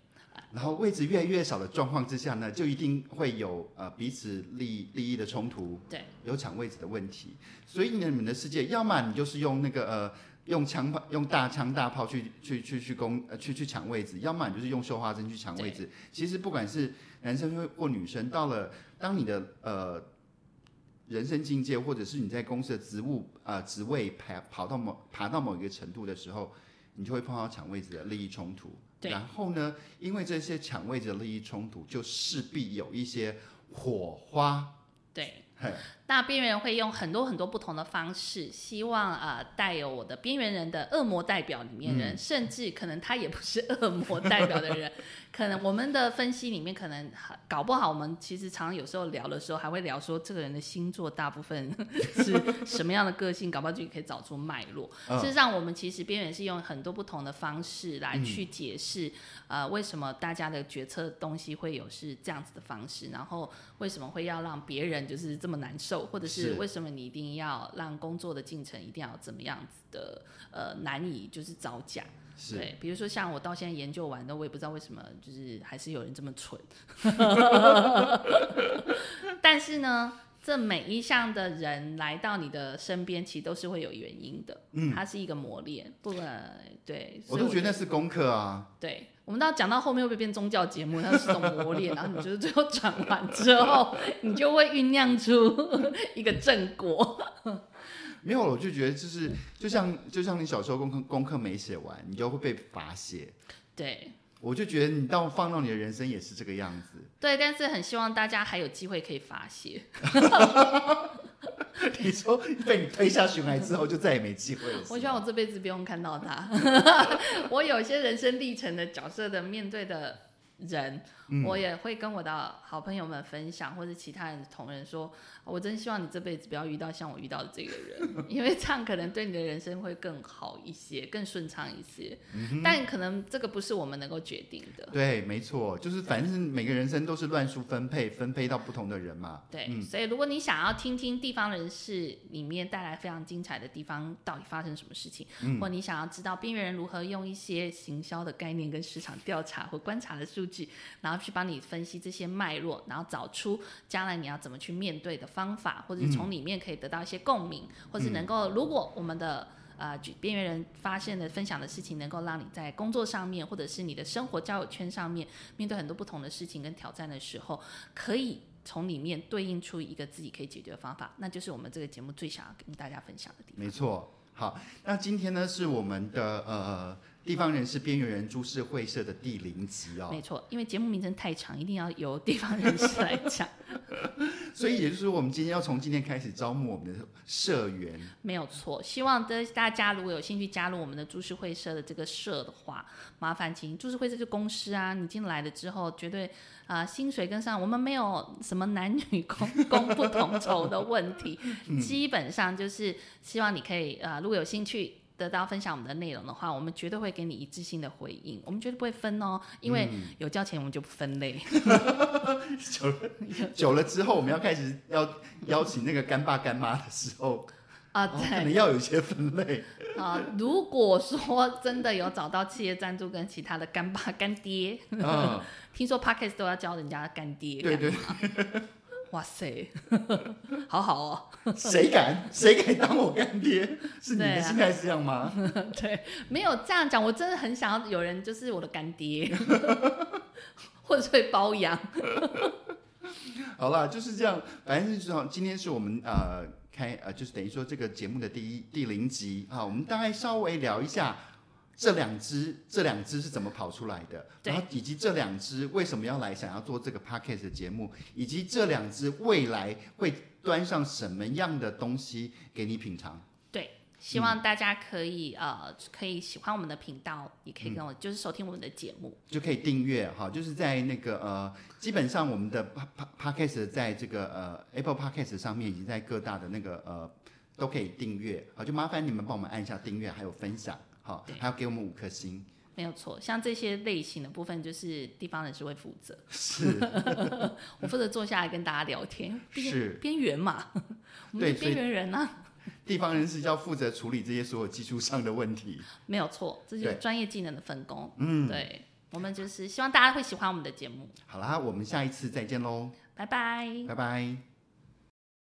Speaker 3: 然后位置越来越少的状况之下呢，就一定会有呃彼此利利益的冲突，
Speaker 4: 对，
Speaker 3: 有抢位置的问题。所以你们的世界，要么你就是用那个呃用枪炮、用大枪大炮去去去去攻呃去去抢位置，要么你就是用绣花针去抢位置。其实不管是男生或女生，到了当你的呃人生境界，或者是你在公司的职务呃职位爬跑到某爬到某一个程度的时候，你就会碰到抢位置的利益冲突。然后呢？因为这些抢位置的利益冲突，就势必有一些火花。
Speaker 4: 对。那边缘人会用很多很多不同的方式，希望呃带有我的边缘人的恶魔代表里面人，甚至可能他也不是恶魔代表的人，可能我们的分析里面可能搞不好，我们其实常常有时候聊的时候还会聊说这个人的星座大部分 是什么样的个性，搞不好就可以找出脉络。事实上，我们其实边缘是用很多不同的方式来去解释，呃，为什么大家的决策东西会有是这样子的方式，然后为什么会要让别人就是这么难受。或者是为什么你一定要让工作的进程一定要怎么样子的呃难以就是造假？对，比如说像我到现在研究完的，我也不知道为什么就是还是有人这么蠢。但是呢，这每一项的人来到你的身边，其实都是会有原因的。嗯，它是一个磨练，不管对，
Speaker 3: 我都觉得那是功课啊。
Speaker 4: 对。我们到讲到后面会不会变宗教节目？那是种磨练，然后你就是最后转完之后，你就会酝酿出一个正果。
Speaker 3: 没有，我就觉得就是就像就像你小时候功课功课没写完，你就会被罚写。
Speaker 4: 对，
Speaker 3: 我就觉得你到放到你的人生也是这个样子。
Speaker 4: 对，但是很希望大家还有机会可以发泄。
Speaker 3: 你说被你推下悬崖之后就再也没机会了。
Speaker 4: 我希望我这辈子不用看到他。我有些人生历程的角色的面对的人。我也会跟我的好朋友们分享，或者其他人同仁说，我真希望你这辈子不要遇到像我遇到的这个人，因为这样可能对你的人生会更好一些，更顺畅一些。但可能这个不是我们能够决定的。
Speaker 3: 对，没错，就是反正每个人生都是乱数分配，分配到不同的人嘛。
Speaker 4: 对，所以如果你想要听听地方人士里面带来非常精彩的地方到底发生什么事情，或你想要知道边缘人如何用一些行销的概念跟市场调查或观察的数据，然后。去帮你分析这些脉络，然后找出将来你要怎么去面对的方法，或者从里面可以得到一些共鸣，或是能够，如果我们的呃边缘人发现的分享的事情，能够让你在工作上面，或者是你的生活交友圈上面，面对很多不同的事情跟挑战的时候，可以从里面对应出一个自己可以解决的方法，那就是我们这个节目最想要跟大家分享的地方。
Speaker 3: 没错，好，那今天呢是我们的呃。地方人士边缘人株式会社的第零集哦，
Speaker 4: 没错，因为节目名称太长，一定要由地方人士来讲。
Speaker 3: 所以也就是说，我们今天要从今天开始招募我们的社员。
Speaker 4: 没有错，希望的大家如果有兴趣加入我们的株式会社的这个社的话，麻烦请株式会社就公司啊，你进来了之后，绝对啊薪水跟上，我们没有什么男女工工不同酬的问题，基本上就是希望你可以啊，如果有兴趣。得到分享我们的内容的话，我们绝对会给你一致性的回应。我们绝对不会分哦，因为有交钱我们就不分类。
Speaker 3: 久了，久了之后，我们要开始要邀请那个干爸干妈的时候
Speaker 4: 啊，对，可
Speaker 3: 能要有一些分类
Speaker 4: 啊。如果说真的有找到企业赞助跟其他的干爸干爹，听说 Parkes 都要教人家干爹，
Speaker 3: 对对。
Speaker 4: 哇塞，好好哦！
Speaker 3: 谁敢？谁敢当我干爹？是你的心态是这样吗？
Speaker 4: 对，没有这样讲。我真的很想要有人就是我的干爹，或者会包养。
Speaker 3: 好啦，就是这样。反正就是今天是我们呃开呃，就是等于说这个节目的第一第零集啊，我们大概稍微聊一下。这两只，这两只是怎么跑出来的？然后以及这两只为什么要来想要做这个 podcast 的节目，以及这两只未来会端上什么样的东西给你品尝？
Speaker 4: 对。希望大家可以、呃可以喜欢我们的频道，也可以跟我、就是收听我们的节目。
Speaker 3: 就可以订阅哈，就是在那个呃，基本上我们的 pa pa podcast 在这个呃 Apple podcast 上面，以及在各大的那个呃都可以订阅，好，就麻烦你们帮我们按一下订阅，还有分享，好
Speaker 4: 对，
Speaker 3: 还要给我们五颗星，
Speaker 4: 没有错，像这些类型的部分，就是地方人士会负责，
Speaker 3: 是，
Speaker 4: 我负责坐下来跟大家聊天，
Speaker 3: 是。
Speaker 4: 边缘嘛，我们是边缘人啊，
Speaker 3: 地方人士要负责处理这些所有技术上的问题，
Speaker 4: 没有错，这就是
Speaker 3: 对。
Speaker 4: 专业技能的分工。
Speaker 3: 嗯，
Speaker 4: 对，我们就是希望大家会喜欢我们的节目，
Speaker 3: 好啦，我们下一次再见喽，
Speaker 4: 拜拜。
Speaker 3: 拜拜。